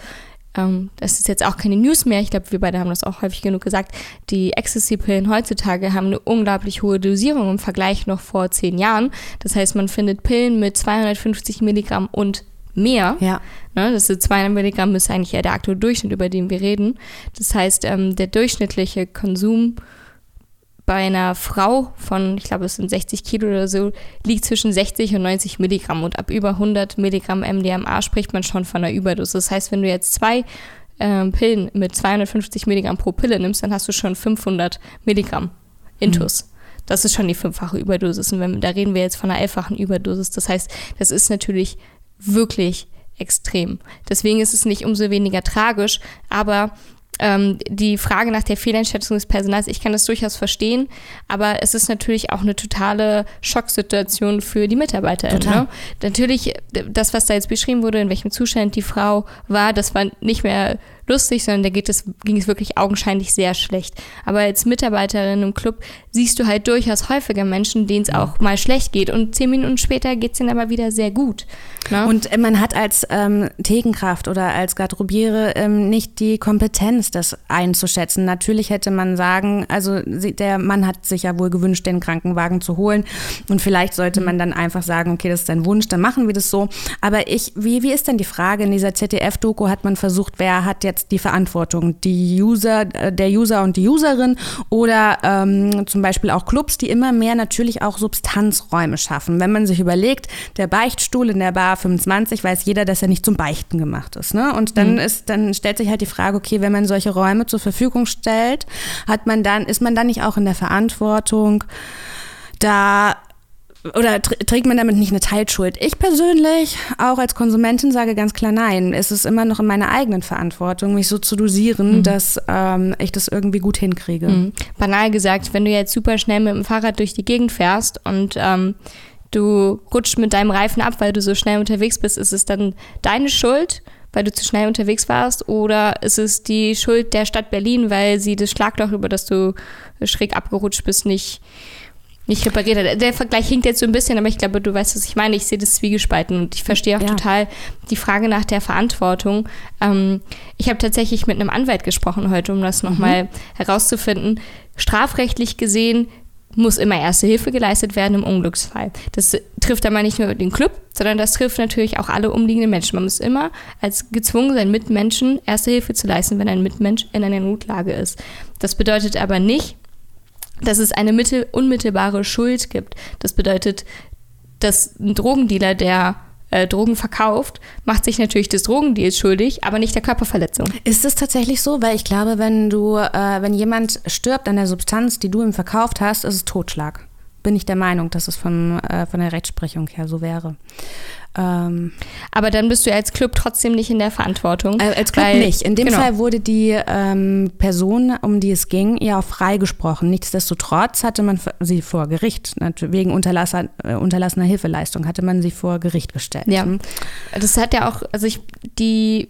ähm, das ist jetzt auch keine News mehr. Ich glaube, wir beide haben das auch häufig genug gesagt. Die Ecstasy-Pillen heutzutage haben eine unglaublich hohe Dosierung im Vergleich noch vor zehn Jahren. Das heißt, man findet Pillen mit 250 Milligramm und mehr. Ja. Ne, das ist 200 Milligramm ist eigentlich eher der aktuelle Durchschnitt, über den wir reden. Das heißt, ähm, der durchschnittliche Konsum bei einer Frau von, ich glaube, es sind 60 Kilo oder so, liegt zwischen 60 und 90 Milligramm. Und ab über 100 Milligramm MDMA spricht man schon von einer Überdosis. Das heißt, wenn du jetzt zwei äh, Pillen mit 250 Milligramm pro Pille nimmst, dann hast du schon 500 Milligramm Intus. Mhm. Das ist schon die fünffache Überdosis. Und wenn, da reden wir jetzt von einer elffachen Überdosis. Das heißt, das ist natürlich wirklich extrem. Deswegen ist es nicht umso weniger tragisch, aber ähm, die Frage nach der Fehleinschätzung des Personals, ich kann das durchaus verstehen, aber es ist natürlich auch eine totale Schocksituation für die Mitarbeiter. Ne? Natürlich, das, was da jetzt beschrieben wurde, in welchem Zustand die Frau war, das war nicht mehr lustig, sondern da geht es, ging es wirklich augenscheinlich sehr schlecht. Aber als Mitarbeiterin im Club siehst du halt durchaus häufiger Menschen, denen es auch mal schlecht geht. Und zehn Minuten später geht es ihnen aber wieder sehr gut. Ne? Und man hat als ähm, Thekenkraft oder als Garderobiere ähm, nicht die Kompetenz, das einzuschätzen. Natürlich hätte man sagen, also der Mann hat sich ja wohl gewünscht, den Krankenwagen zu holen. Und vielleicht sollte man dann einfach sagen, okay, das ist dein Wunsch, dann machen wir das so. Aber ich, wie, wie ist denn die Frage? In dieser ZDF-Doku hat man versucht, wer hat jetzt jetzt die Verantwortung? Die User, äh, der User und die Userin oder ähm, zum Beispiel auch Clubs, die immer mehr natürlich auch Substanzräume schaffen. Wenn man sich überlegt, der Beichtstuhl in der Bar 25 weiß jeder, dass er nicht zum Beichten gemacht ist. Ne? Und dann mhm. ist, dann stellt sich halt die Frage, okay, wenn man solche Räume zur Verfügung stellt, hat man dann, ist man dann nicht auch in der Verantwortung, da oder trägt man damit nicht eine Teilschuld? Ich persönlich, auch als Konsumentin, sage ganz klar nein. Es ist immer noch in meiner eigenen Verantwortung, mich so zu dosieren, mhm. dass ähm, ich das irgendwie gut hinkriege. Mhm. Banal gesagt, wenn du jetzt super schnell mit dem Fahrrad durch die Gegend fährst und ähm, du rutschst mit deinem Reifen ab, weil du so schnell unterwegs bist, ist es dann deine Schuld? weil du zu schnell unterwegs warst? Oder ist es die Schuld der Stadt Berlin, weil sie das Schlagloch, über das du schräg abgerutscht bist, nicht, nicht repariert hat. Der Vergleich hinkt jetzt so ein bisschen, aber ich glaube, du weißt, was ich meine. Ich sehe das zwiegespalten und ich verstehe auch ja. total die Frage nach der Verantwortung. Ähm, ich habe tatsächlich mit einem Anwalt gesprochen heute, um das nochmal mhm. herauszufinden. Strafrechtlich gesehen muss immer erste Hilfe geleistet werden im Unglücksfall. Das trifft aber nicht nur den Club, sondern das trifft natürlich auch alle umliegenden Menschen. Man muss immer als gezwungen sein, Mitmenschen erste Hilfe zu leisten, wenn ein Mitmensch in einer Notlage ist. Das bedeutet aber nicht, dass es eine mittel unmittelbare Schuld gibt. Das bedeutet, dass ein Drogendealer, der äh, Drogen verkauft, macht sich natürlich des Drogendeals schuldig, aber nicht der Körperverletzung. Ist es tatsächlich so? Weil ich glaube, wenn du, äh, wenn jemand stirbt an der Substanz, die du ihm verkauft hast, ist es Totschlag. Bin ich der Meinung, dass es von, äh, von der Rechtsprechung her so wäre. Ähm, aber dann bist du als Club trotzdem nicht in der Verantwortung. Äh, als Club weil, nicht. In dem genau. Fall wurde die ähm, Person, um die es ging, ja auch freigesprochen. Nichtsdestotrotz hatte man sie vor Gericht, wegen unterlasser, äh, unterlassener Hilfeleistung, hatte man sie vor Gericht gestellt. Ja, das hat ja auch, also ich, die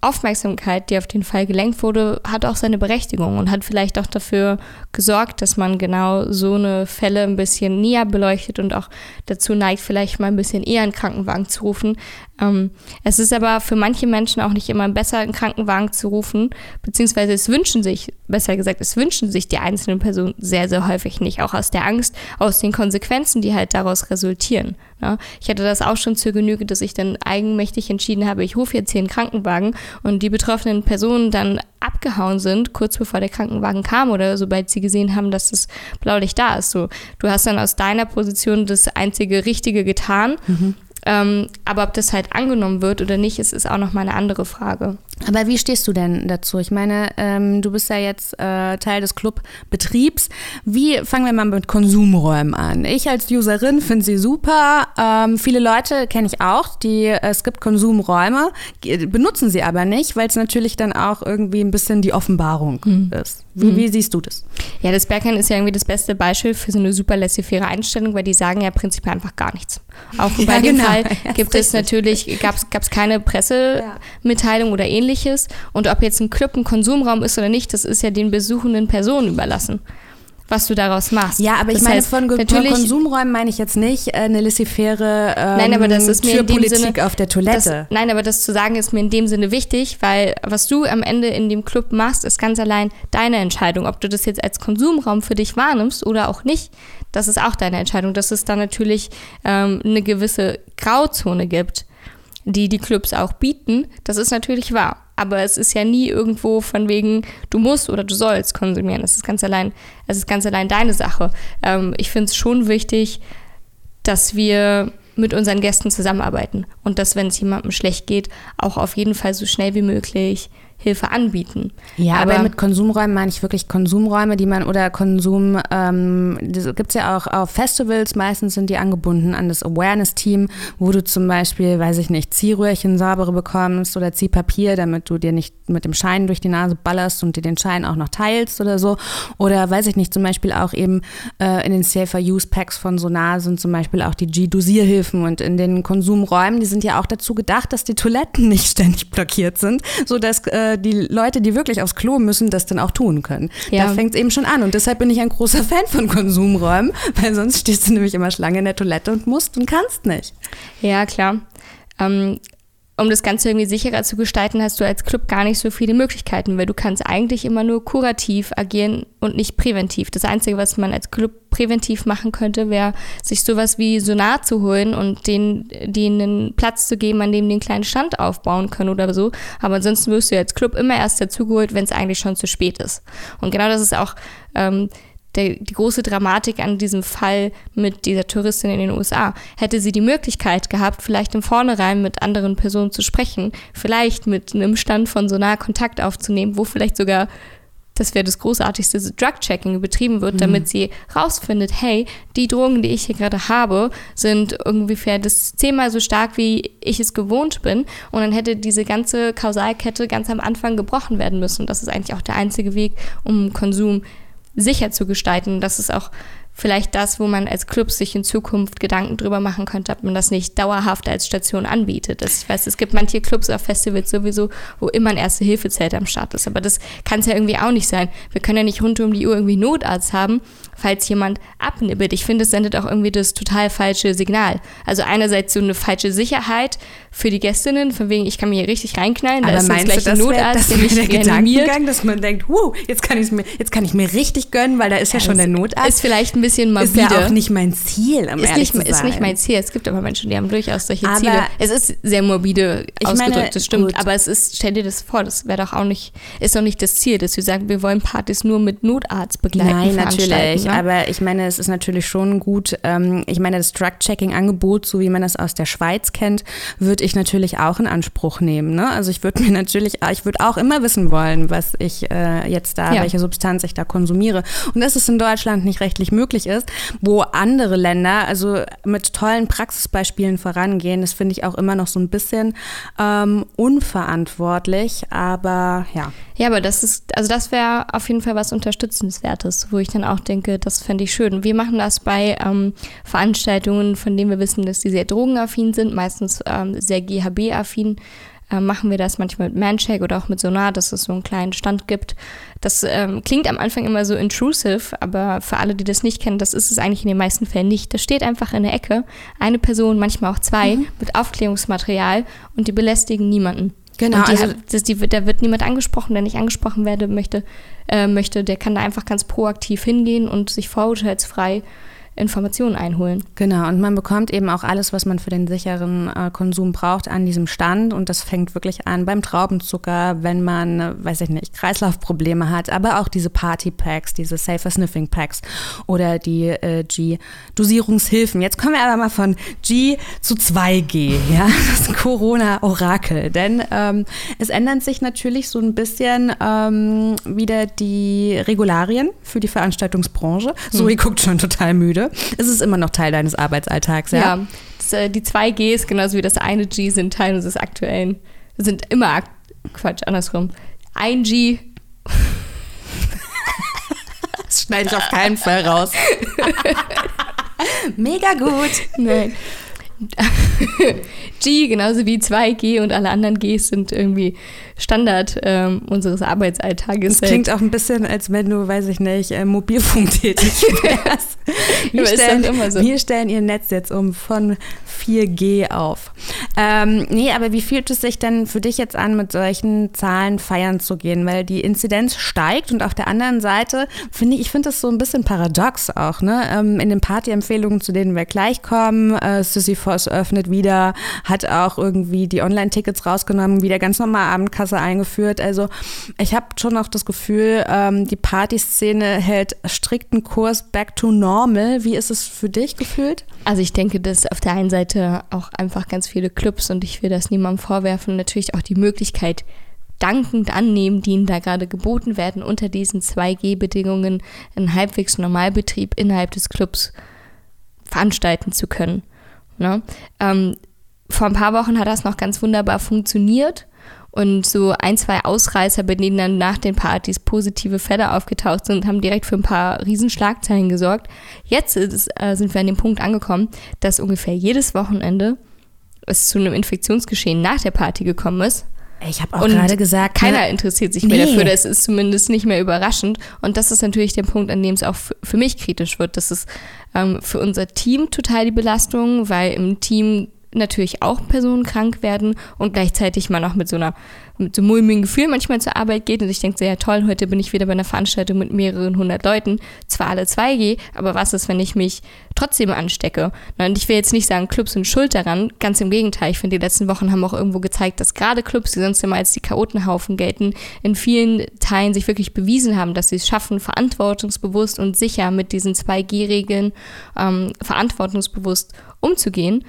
Aufmerksamkeit, die auf den Fall gelenkt wurde, hat auch seine Berechtigung und hat vielleicht auch dafür gesorgt, dass man genau so eine Fälle ein bisschen näher beleuchtet und auch dazu neigt, vielleicht mal ein bisschen eher einen Krankenwagen zu rufen. Ähm, es ist aber für manche Menschen auch nicht immer besser, einen Krankenwagen zu rufen, beziehungsweise es wünschen sich, besser gesagt, es wünschen sich die einzelnen Personen sehr, sehr häufig nicht, auch aus der Angst, aus den Konsequenzen, die halt daraus resultieren. Ne? Ich hatte das auch schon zur Genüge, dass ich dann eigenmächtig entschieden habe, ich rufe jetzt hier einen Krankenwagen und die betroffenen Personen dann abgehauen sind, kurz bevor der Krankenwagen kam oder sobald sie gesehen haben, dass das Blaulicht da ist. So, du hast dann aus deiner Position das einzige Richtige getan. Mhm. Ähm, aber ob das halt angenommen wird oder nicht, ist, ist auch noch mal eine andere Frage. Aber wie stehst du denn dazu? Ich meine, ähm, du bist ja jetzt äh, Teil des Clubbetriebs. Wie fangen wir mal mit Konsumräumen an? Ich als Userin finde sie super. Ähm, viele Leute kenne ich auch, die es gibt Konsumräume, benutzen sie aber nicht, weil es natürlich dann auch irgendwie ein bisschen die Offenbarung mhm. ist. Wie, mhm. wie, siehst du das? Ja, das Berghain ist ja irgendwie das beste Beispiel für so eine super laissez-faire Einstellung, weil die sagen ja prinzipiell einfach gar nichts. Auch ja, bei dem genau. Fall gibt es natürlich, gab es keine Pressemitteilung ja. oder ähnliches ähnliches. Und ob jetzt ein Club ein Konsumraum ist oder nicht, das ist ja den besuchenden Personen überlassen was du daraus machst. Ja, aber ich das meine, heißt, von, natürlich, Konsumräumen meine ich jetzt nicht äh, eine laissez-faire ähm, nein, aber das ist mir in dem Sinne, auf der Toilette. Das, nein, aber das zu sagen ist mir in dem Sinne wichtig, weil was du am Ende in dem Club machst, ist ganz allein deine Entscheidung. Ob du das jetzt als Konsumraum für dich wahrnimmst oder auch nicht, das ist auch deine Entscheidung. Dass es da natürlich ähm, eine gewisse Grauzone gibt die die Clubs auch bieten, das ist natürlich wahr. Aber es ist ja nie irgendwo von wegen, du musst oder du sollst konsumieren. Es ist ganz allein, es ist ganz allein deine Sache. Ähm, ich finde es schon wichtig, dass wir mit unseren Gästen zusammenarbeiten und dass, wenn es jemandem schlecht geht, auch auf jeden Fall so schnell wie möglich Hilfe anbieten. Ja, aber, aber mit Konsumräumen meine ich wirklich Konsumräume, die man oder Konsum, ähm, gibt es ja auch auf Festivals, meistens sind die angebunden an das Awareness-Team, wo du zum Beispiel, weiß ich nicht, Ziehröhrchen saubere bekommst oder Ziehpapier, damit du dir nicht mit dem Schein durch die Nase ballerst und dir den Schein auch noch teilst oder so. Oder weiß ich nicht, zum Beispiel auch eben äh, in den Safer Use Packs von Sonar sind zum Beispiel auch die G-Dosierhilfen und in den Konsumräumen, die sind ja auch dazu gedacht, dass die Toiletten nicht ständig blockiert sind, sodass äh, äh, die Leute, die wirklich aufs Klo müssen, das dann auch tun können. Ja. Da fängt es eben schon an. Und deshalb bin ich ein großer Fan von Konsumräumen, weil sonst stehst du nämlich immer Schlange in der Toilette und musst und kannst nicht. Ja, klar. Ähm, um das Ganze irgendwie sicherer zu gestalten, hast du als Club gar nicht so viele Möglichkeiten, weil du kannst eigentlich immer nur kurativ agieren und nicht präventiv. Das Einzige, was man als Club präventiv machen könnte, wäre, sich sowas wie Sonar zu holen und denen, denen einen Platz zu geben, an dem einen kleinen Stand aufbauen können oder so. Aber ansonsten wirst du als Club immer erst dazugeholt, wenn es eigentlich schon zu spät ist. Und genau das ist auch ähm, der, die große Dramatik an diesem Fall mit dieser Touristin in den USA. Hätte sie die Möglichkeit gehabt, vielleicht im Vornherein mit anderen Personen zu sprechen, vielleicht mit einem Stand von Sonar Kontakt aufzunehmen, wo vielleicht sogar das wäre das großartigste Drug-Checking betrieben wird, mhm. damit sie rausfindet, hey, die Drogen, die ich hier gerade habe, sind ungefähr das zehnmal so stark, wie ich es gewohnt bin. Und dann hätte diese ganze Kausalkette ganz am Anfang gebrochen werden müssen. Das ist eigentlich auch der einzige Weg, um Konsum sicher zu gestalten. Das ist auch vielleicht das, wo man als Club sich in Zukunft Gedanken drüber machen könnte, ob man das nicht dauerhaft als Station anbietet. Das, ich weiß, es gibt manche Clubs auf Festivals sowieso, wo immer ein Erste-Hilfe-Zelt am Start ist. Aber das kann es ja irgendwie auch nicht sein. Wir können ja nicht rund um die Uhr irgendwie Notarzt haben, falls jemand abnibbelt. Ich finde, es sendet auch irgendwie das total falsche Signal. Also einerseits so eine falsche Sicherheit für die Gästinnen, von wegen, ich kann mir hier richtig reinknallen, da Aber ist jetzt gleich du, ein Notarzt, der mich der Gedankengang, dass man denkt, wow, jetzt kann, mir, jetzt kann ich mir richtig gönnen, weil da ist ja, ja schon der Notarzt. Ist vielleicht ein bisschen morbide. Ist ja auch nicht mein Ziel, um ist nicht, zu sein. Ist nicht mein Ziel. Es gibt aber Menschen, die haben durchaus solche aber Ziele. Es ist sehr morbide ausgedrückt, meine, das stimmt. Gut. Aber es ist, stell dir das vor, das wäre doch auch nicht, ist doch nicht das Ziel, dass wir sagen, wir wollen Partys nur mit Notarzt begleiten. Nein, natürlich. Ne? Aber ich meine, es ist natürlich schon gut. Ähm, ich meine, das Drug-Checking-Angebot, so wie man das aus der Schweiz kennt, würde ich natürlich auch in Anspruch nehmen. Ne? Also ich würde mir natürlich, ich würde auch immer wissen wollen, was ich äh, jetzt da, ja. welche Substanz ich da konsumiere. Und dass es in Deutschland nicht rechtlich möglich ist, wo andere Länder also mit tollen Praxisbeispielen vorangehen, das finde ich auch immer noch so ein bisschen ähm, unverantwortlich. Aber ja. Ja, aber das ist, also das wäre auf jeden Fall was Unterstützenswertes, wo ich dann auch denke, das fände ich schön. Wir machen das bei ähm, Veranstaltungen, von denen wir wissen, dass die sehr drogenaffin sind, meistens ähm, sehr GHB-affin. äh, machen wir das manchmal mit Mancheck oder auch mit Sonar, dass es so einen kleinen Stand gibt. Das ähm, klingt am Anfang immer so intrusive, aber für alle, die das nicht kennen, das ist es eigentlich in den meisten Fällen nicht. Das steht einfach in der Ecke, eine Person, manchmal auch zwei, mhm. mit Aufklärungsmaterial und die belästigen niemanden. Genau. Die, also das, die, da wird niemand angesprochen, der nicht angesprochen werden möchte, äh, möchte, der kann da einfach ganz proaktiv hingehen und sich vorurteilsfrei Informationen einholen. Genau, und man bekommt eben auch alles, was man für den sicheren äh, Konsum braucht, an diesem Stand. Und das fängt wirklich an beim Traubenzucker, wenn man, weiß ich nicht, Kreislaufprobleme hat, aber auch diese Party-Packs, diese Safer Sniffing Packs oder die äh, G-Dosierungshilfen. Jetzt kommen wir aber mal von G zu 2G, ja, das Corona-Orakel. Denn ähm, es ändern sich natürlich so ein bisschen ähm, wieder die Regularien für die Veranstaltungsbranche. Zoe hm. guckt schon total müde. Es ist immer noch Teil deines Arbeitsalltags, ja? Ja, das, äh, die zwei Gs, genauso wie das eine G, sind Teil unseres aktuellen, sind immer, Quatsch, andersrum. Ein G. das schneide ich auf keinen Fall raus. Mega gut. Nein. G genauso wie 2G und alle anderen Gs sind irgendwie Standard ähm, unseres Arbeitsalltages. Das klingt auch ein bisschen, als wenn du, weiß ich nicht, äh, Mobilfunktätig wärst. wir, stellen, so. wir stellen ihr Netz jetzt um von 4G auf. Ähm, nee, aber wie fühlt es sich denn für dich jetzt an, mit solchen Zahlen feiern zu gehen? Weil die Inzidenz steigt und auf der anderen Seite finde ich, ich finde das so ein bisschen paradox auch, ne? Ähm, in den Partyempfehlungen, zu denen wir gleich kommen, äh, Sisyphos öffnet wieder, hat auch irgendwie die Online-Tickets rausgenommen, wieder ganz normal Abendkasse eingeführt. Also ich habe schon noch das Gefühl, ähm, die Partyszene hält strikten Kurs back to normal. Wie ist es für dich gefühlt? Also ich denke, dass auf der einen Seite auch einfach ganz viele Clubs und ich will das niemandem vorwerfen, natürlich auch die Möglichkeit dankend annehmen, die ihnen da gerade geboten werden, unter diesen 2G-Bedingungen einen halbwegs Normalbetrieb innerhalb des Clubs veranstalten zu können. Ne? Ähm, vor ein paar Wochen hat das noch ganz wunderbar funktioniert. Und so ein, zwei Ausreißer, bei denen dann nach den Partys positive Fälle aufgetaucht sind, haben direkt für ein paar Riesenschlagzeilen gesorgt. Jetzt ist, äh, sind wir an dem Punkt angekommen, dass ungefähr jedes Wochenende es zu einem Infektionsgeschehen nach der Party gekommen ist. Ich habe auch gerade gesagt, keiner ne? interessiert sich mehr nee. dafür. Das ist zumindest nicht mehr überraschend. Und das ist natürlich der Punkt, an dem es auch für mich kritisch wird. Das ist ähm, für unser Team total die Belastung, weil im Team natürlich auch Personen krank werden und gleichzeitig man auch mit so einer mit so mulmigen Gefühl manchmal zur Arbeit geht und ich denke, sehr toll, heute bin ich wieder bei einer Veranstaltung mit mehreren hundert Leuten, zwar alle 2G, aber was ist, wenn ich mich trotzdem anstecke? Und ich will jetzt nicht sagen, Clubs sind schuld daran, ganz im Gegenteil. Ich finde, die letzten Wochen haben auch irgendwo gezeigt, dass gerade Clubs, die sonst immer als die Chaotenhaufen gelten, in vielen Teilen sich wirklich bewiesen haben, dass sie es schaffen, verantwortungsbewusst und sicher mit diesen 2G-Regeln ähm, verantwortungsbewusst umzugehen.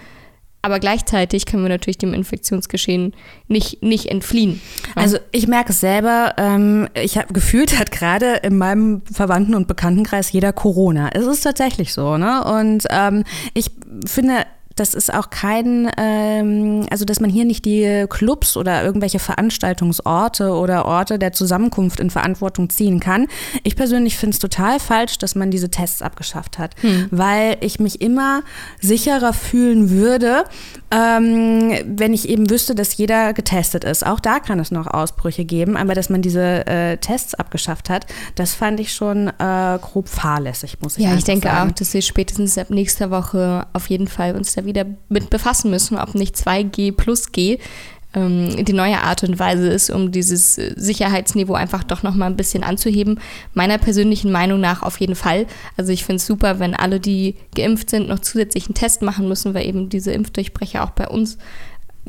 Aber gleichzeitig können wir natürlich dem Infektionsgeschehen nicht, nicht entfliehen. Also ich merke es selber, ähm, ich habe gefühlt, hat gerade in meinem Verwandten- und Bekanntenkreis jeder Corona. Es ist tatsächlich so, ne? Und ähm, ich finde, das ist auch kein, ähm, also dass man hier nicht die Clubs oder irgendwelche Veranstaltungsorte oder Orte der Zusammenkunft in Verantwortung ziehen kann. Ich persönlich finde es total falsch, dass man diese Tests abgeschafft hat, hm. weil ich mich immer sicherer fühlen würde, ähm, wenn ich eben wüsste, dass jeder getestet ist. Auch da kann es noch Ausbrüche geben, aber dass man diese äh, Tests abgeschafft hat, das fand ich schon äh, grob fahrlässig, muss ich sagen. Ja, ich denke sagen. auch, dass wir spätestens ab nächster Woche auf jeden Fall uns da wieder mit befassen müssen, ob nicht 2G plus G ähm, die neue Art und Weise ist, um dieses Sicherheitsniveau einfach doch nochmal ein bisschen anzuheben. Meiner persönlichen Meinung nach auf jeden Fall. Also ich finde es super, wenn alle, die geimpft sind, noch zusätzlichen Test machen müssen, weil eben diese Impfdurchbrecher auch bei uns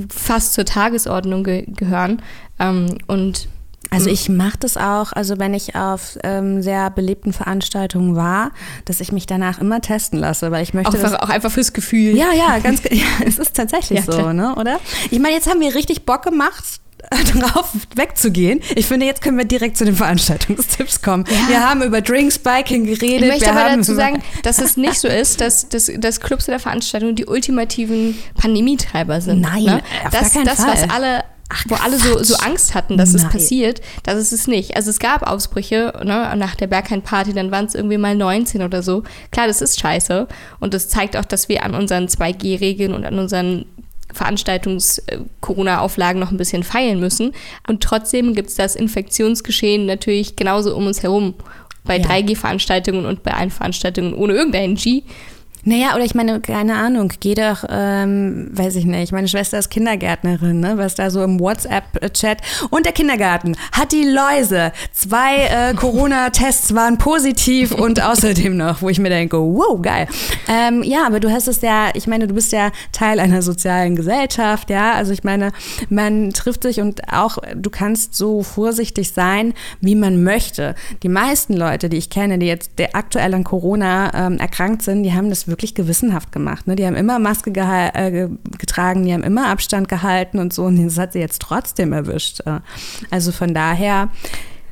fast zur Tagesordnung ge gehören. Ähm, und also hm. ich mache das auch, also wenn ich auf ähm, sehr belebten Veranstaltungen war, dass ich mich danach immer testen lasse, weil ich möchte. Auch, einfach, auch einfach fürs Gefühl. Ja, ja, ganz ja, es ist tatsächlich ja, so, ne? Oder? Ich meine, jetzt haben wir richtig Bock gemacht, darauf wegzugehen. Ich finde, jetzt können wir direkt zu den Veranstaltungstipps kommen. Ja. Wir haben über Drinkspiking geredet. Ich möchte wir aber dazu sagen, dass es nicht so ist, dass, dass, dass Clubs der Veranstaltung die ultimativen Pandemietreiber sind. Nein, ne? auf das, gar keinen das, Fall. was alle Ach, wo alle so, so Angst hatten, dass Nein. es passiert, das ist es nicht. Also es gab Ausbrüche ne, nach der Berghain-Party, dann waren es irgendwie mal 19 oder so. Klar, das ist scheiße und das zeigt auch, dass wir an unseren 2G-Regeln und an unseren Veranstaltungs-Corona-Auflagen noch ein bisschen feilen müssen. Und trotzdem gibt es das Infektionsgeschehen natürlich genauso um uns herum. Bei ja. 3G-Veranstaltungen und bei allen Veranstaltungen ohne irgendein G. Naja, oder ich meine, keine Ahnung, geh doch, ähm, weiß ich nicht, meine Schwester ist Kindergärtnerin, ne, was da so im WhatsApp-Chat und der Kindergarten hat die Läuse. Zwei äh, Corona-Tests waren positiv und außerdem noch, wo ich mir denke, wow, geil. Ähm, ja, aber du hast es ja, ich meine, du bist ja Teil einer sozialen Gesellschaft, ja, also ich meine, man trifft sich und auch du kannst so vorsichtig sein, wie man möchte. Die meisten Leute, die ich kenne, die jetzt aktuell an Corona ähm, erkrankt sind, die haben das wirklich gewissenhaft gemacht. Ne? Die haben immer Maske äh, getragen, die haben immer Abstand gehalten und so. Und das hat sie jetzt trotzdem erwischt. Äh. Also von daher.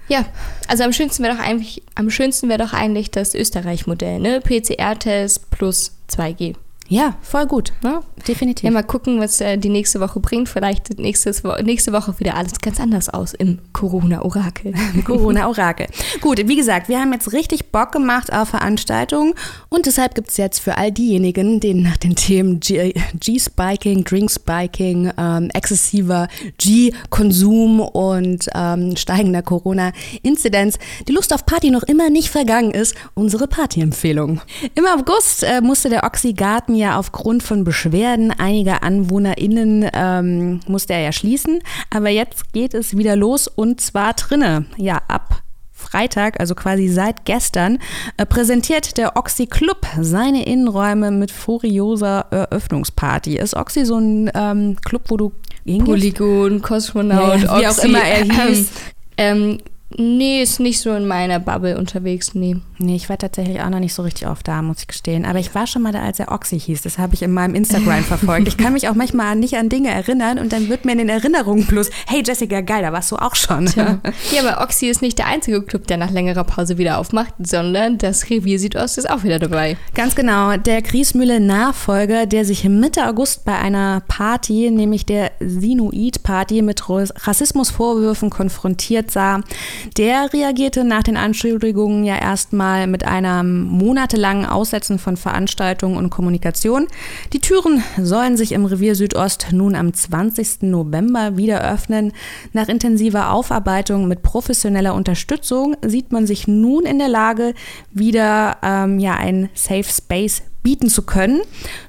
Ja, also am schönsten wäre doch eigentlich, am schönsten wäre doch eigentlich das Österreich-Modell, ne? PCR-Test plus 2G. Ja, voll gut. Ja? Definitiv. Ja, mal gucken, was äh, die nächste Woche bringt. Vielleicht sieht nächstes, nächste Woche wieder alles ganz anders aus im Corona-Orakel. Corona-Orakel. gut, wie gesagt, wir haben jetzt richtig Bock gemacht auf Veranstaltungen und deshalb gibt es jetzt für all diejenigen, denen nach den Themen G-Spiking, Drink-Spiking, ähm, exzessiver G-Konsum und ähm, steigender Corona-Inzidenz die Lust auf Party noch immer nicht vergangen ist, unsere Party-Empfehlung. Im August äh, musste der Oxy-Garten ja aufgrund von Beschwerden einiger AnwohnerInnen ähm, musste er ja schließen. Aber jetzt geht es wieder los und zwar drinne. Ja, ab Freitag, also quasi seit gestern, äh, präsentiert der Oxy Club seine Innenräume mit furioser Eröffnungsparty. Ist Oxy so ein ähm, Club, wo du hingehst? Polygon, Kosmonaut, ja, wie Oxy, auch immer er hieß. Ähm, Nee, ist nicht so in meiner Bubble unterwegs, nee. Nee, ich war tatsächlich auch noch nicht so richtig oft da, muss ich gestehen. Aber ich war schon mal da, als er Oxy hieß. Das habe ich in meinem Instagram verfolgt. Ich kann mich auch manchmal nicht an Dinge erinnern und dann wird mir in den Erinnerungen plus, hey Jessica, geil, da warst du auch schon. Tja. Ja, aber Oxy ist nicht der einzige Club, der nach längerer Pause wieder aufmacht, sondern das Revier Südost ist auch wieder dabei. Ganz genau. Der Griesmühle-Nachfolger, der sich Mitte August bei einer Party, nämlich der Sinuit-Party, mit Rassismusvorwürfen konfrontiert sah, der reagierte nach den Anschuldigungen ja erstmal mit einem monatelangen Aussetzen von Veranstaltungen und Kommunikation. Die Türen sollen sich im Revier Südost nun am 20. November wieder öffnen. Nach intensiver Aufarbeitung mit professioneller Unterstützung sieht man sich nun in der Lage, wieder ähm, ja, ein Safe Space bieten zu können.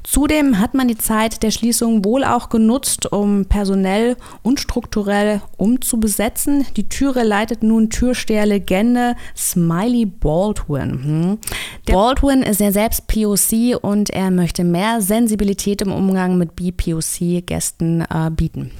Zudem hat man die Zeit der Schließung wohl auch genutzt, um personell und strukturell umzubesetzen. Die Türe leitet nun Türsteher-Legende Smiley Baldwin. Hm. Baldwin ist ja selbst POC und er möchte mehr Sensibilität im Umgang mit BPOC-Gästen äh, bieten.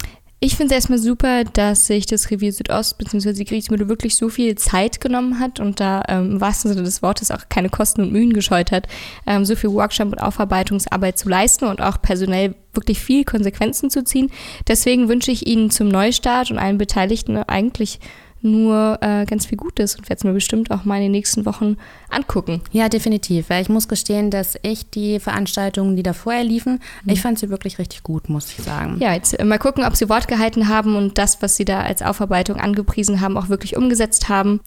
Ich finde es erstmal super, dass sich das Revier Südost bzw. die Kriegsmühle wirklich so viel Zeit genommen hat und da ähm, im wahrsten Sinne des Wortes auch keine Kosten und Mühen gescheut hat, ähm, so viel Workshop- und Aufarbeitungsarbeit zu leisten und auch personell wirklich viel Konsequenzen zu ziehen. Deswegen wünsche ich Ihnen zum Neustart und allen Beteiligten eigentlich nur äh, ganz viel Gutes und werde es mir bestimmt auch mal in den nächsten Wochen angucken. Ja, definitiv. Weil ich muss gestehen, dass ich die Veranstaltungen, die da vorher liefen, mhm. ich fand sie wirklich richtig gut, muss ich sagen. Ja, jetzt äh, mal gucken, ob sie Wort gehalten haben und das, was sie da als Aufarbeitung angepriesen haben, auch wirklich umgesetzt haben.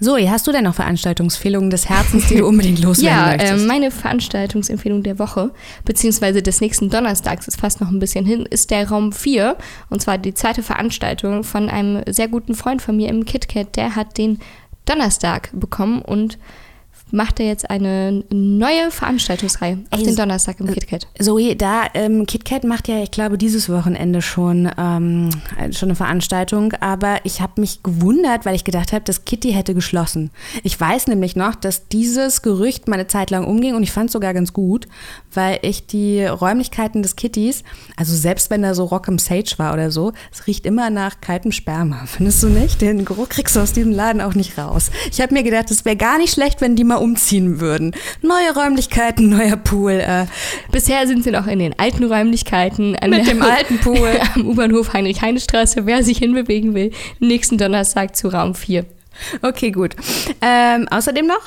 Zoe, hast du denn noch Veranstaltungsempfehlungen des Herzens, die du unbedingt loswerden ja, möchtest? Ja, äh, meine Veranstaltungsempfehlung der Woche, beziehungsweise des nächsten Donnerstags, ist fast noch ein bisschen hin, ist der Raum 4. Und zwar die zweite Veranstaltung von einem sehr guten Freund von mir im KitKat. Der hat den Donnerstag bekommen und macht er jetzt eine neue Veranstaltungsreihe auf Ey, den Donnerstag im KitKat. Zoe, da ähm, KitKat macht ja, ich glaube, dieses Wochenende schon, ähm, schon eine Veranstaltung, aber ich habe mich gewundert, weil ich gedacht habe, dass Kitty hätte geschlossen. Ich weiß nämlich noch, dass dieses Gerücht meine Zeit lang umging und ich fand es sogar ganz gut, weil ich die Räumlichkeiten des Kittys, also selbst wenn da so Rock im Sage war oder so, es riecht immer nach kaltem Sperma, findest du nicht? Den Geruch kriegst du aus diesem Laden auch nicht raus. Ich habe mir gedacht, es wäre gar nicht schlecht, wenn die mal umziehen würden. Neue Räumlichkeiten, neuer Pool. Äh. Bisher sind sie noch in den alten Räumlichkeiten. Mit dem alten Pool. am U-Bahnhof Heinrich-Heine-Straße. Wer sich hinbewegen will, nächsten Donnerstag zu Raum 4. Okay, gut. Ähm, außerdem noch?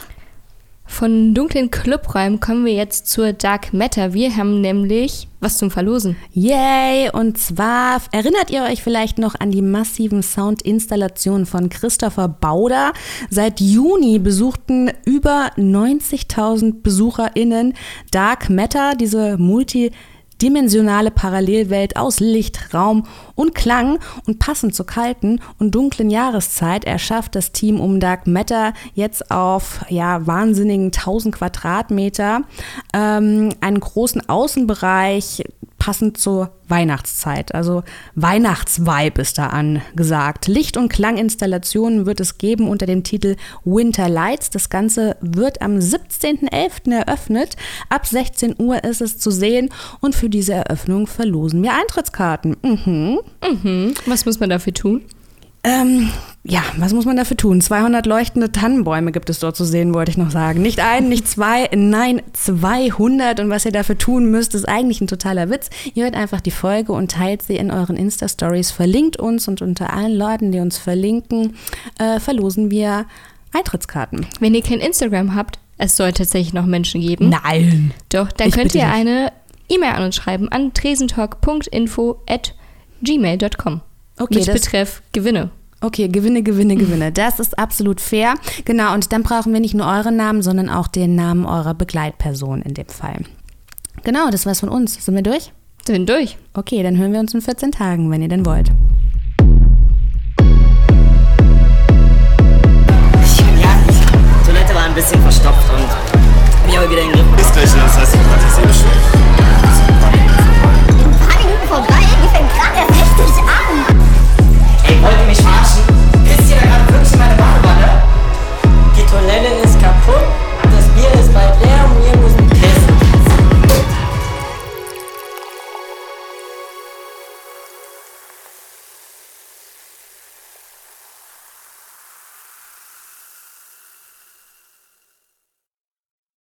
Von dunklen Clubräumen kommen wir jetzt zur Dark Matter. Wir haben nämlich was zum Verlosen. Yay! Und zwar erinnert ihr euch vielleicht noch an die massiven Soundinstallationen von Christopher Bauder. Seit Juni besuchten über 90.000 BesucherInnen Dark Matter, diese Multi- dimensionale Parallelwelt aus Licht, Raum und Klang und passend zur kalten und dunklen Jahreszeit erschafft das Team um Dark Matter jetzt auf ja wahnsinnigen 1000 Quadratmeter ähm, einen großen Außenbereich passend zur Weihnachtszeit. Also Weihnachtsvibe ist da angesagt. Licht- und Klanginstallationen wird es geben unter dem Titel Winter Lights. Das Ganze wird am 17.11. eröffnet. Ab 16 Uhr ist es zu sehen und für diese Eröffnung verlosen wir Eintrittskarten. Mhm. Mhm. Was muss man dafür tun? Ähm, ja, was muss man dafür tun? 200 leuchtende Tannenbäume gibt es dort zu sehen, wollte ich noch sagen. Nicht ein, nicht zwei, nein, 200. Und was ihr dafür tun müsst, ist eigentlich ein totaler Witz. Ihr hört einfach die Folge und teilt sie in euren Insta-Stories, verlinkt uns und unter allen Leuten, die uns verlinken, äh, verlosen wir Eintrittskarten. Wenn ihr kein Instagram habt, es soll tatsächlich noch Menschen geben. Nein. Doch, dann Ich könnt ihr dich. eine E-Mail an uns schreiben an tresentalk.info at gmail.com. Okay, Mit das- Betreff Gewinne. Okay, Gewinne, Gewinne, Gewinne. Das ist absolut fair. Genau, und dann brauchen wir nicht nur euren Namen, sondern auch den Namen eurer Begleitperson in dem Fall. Genau, das war's von uns. Sind wir durch? Sind durch. Okay, dann hören wir uns in 14 Tagen, wenn ihr denn wollt. Ja, Die Toilette war ein bisschen verstopft und bin ich aber wieder in den Griff. Bis gleich, das heißt, ich hatte es eh schon. Ein paar Minuten vorbei, die fängt gerade erst richtig an. Ey, wollt ihr mich verarschen? matter.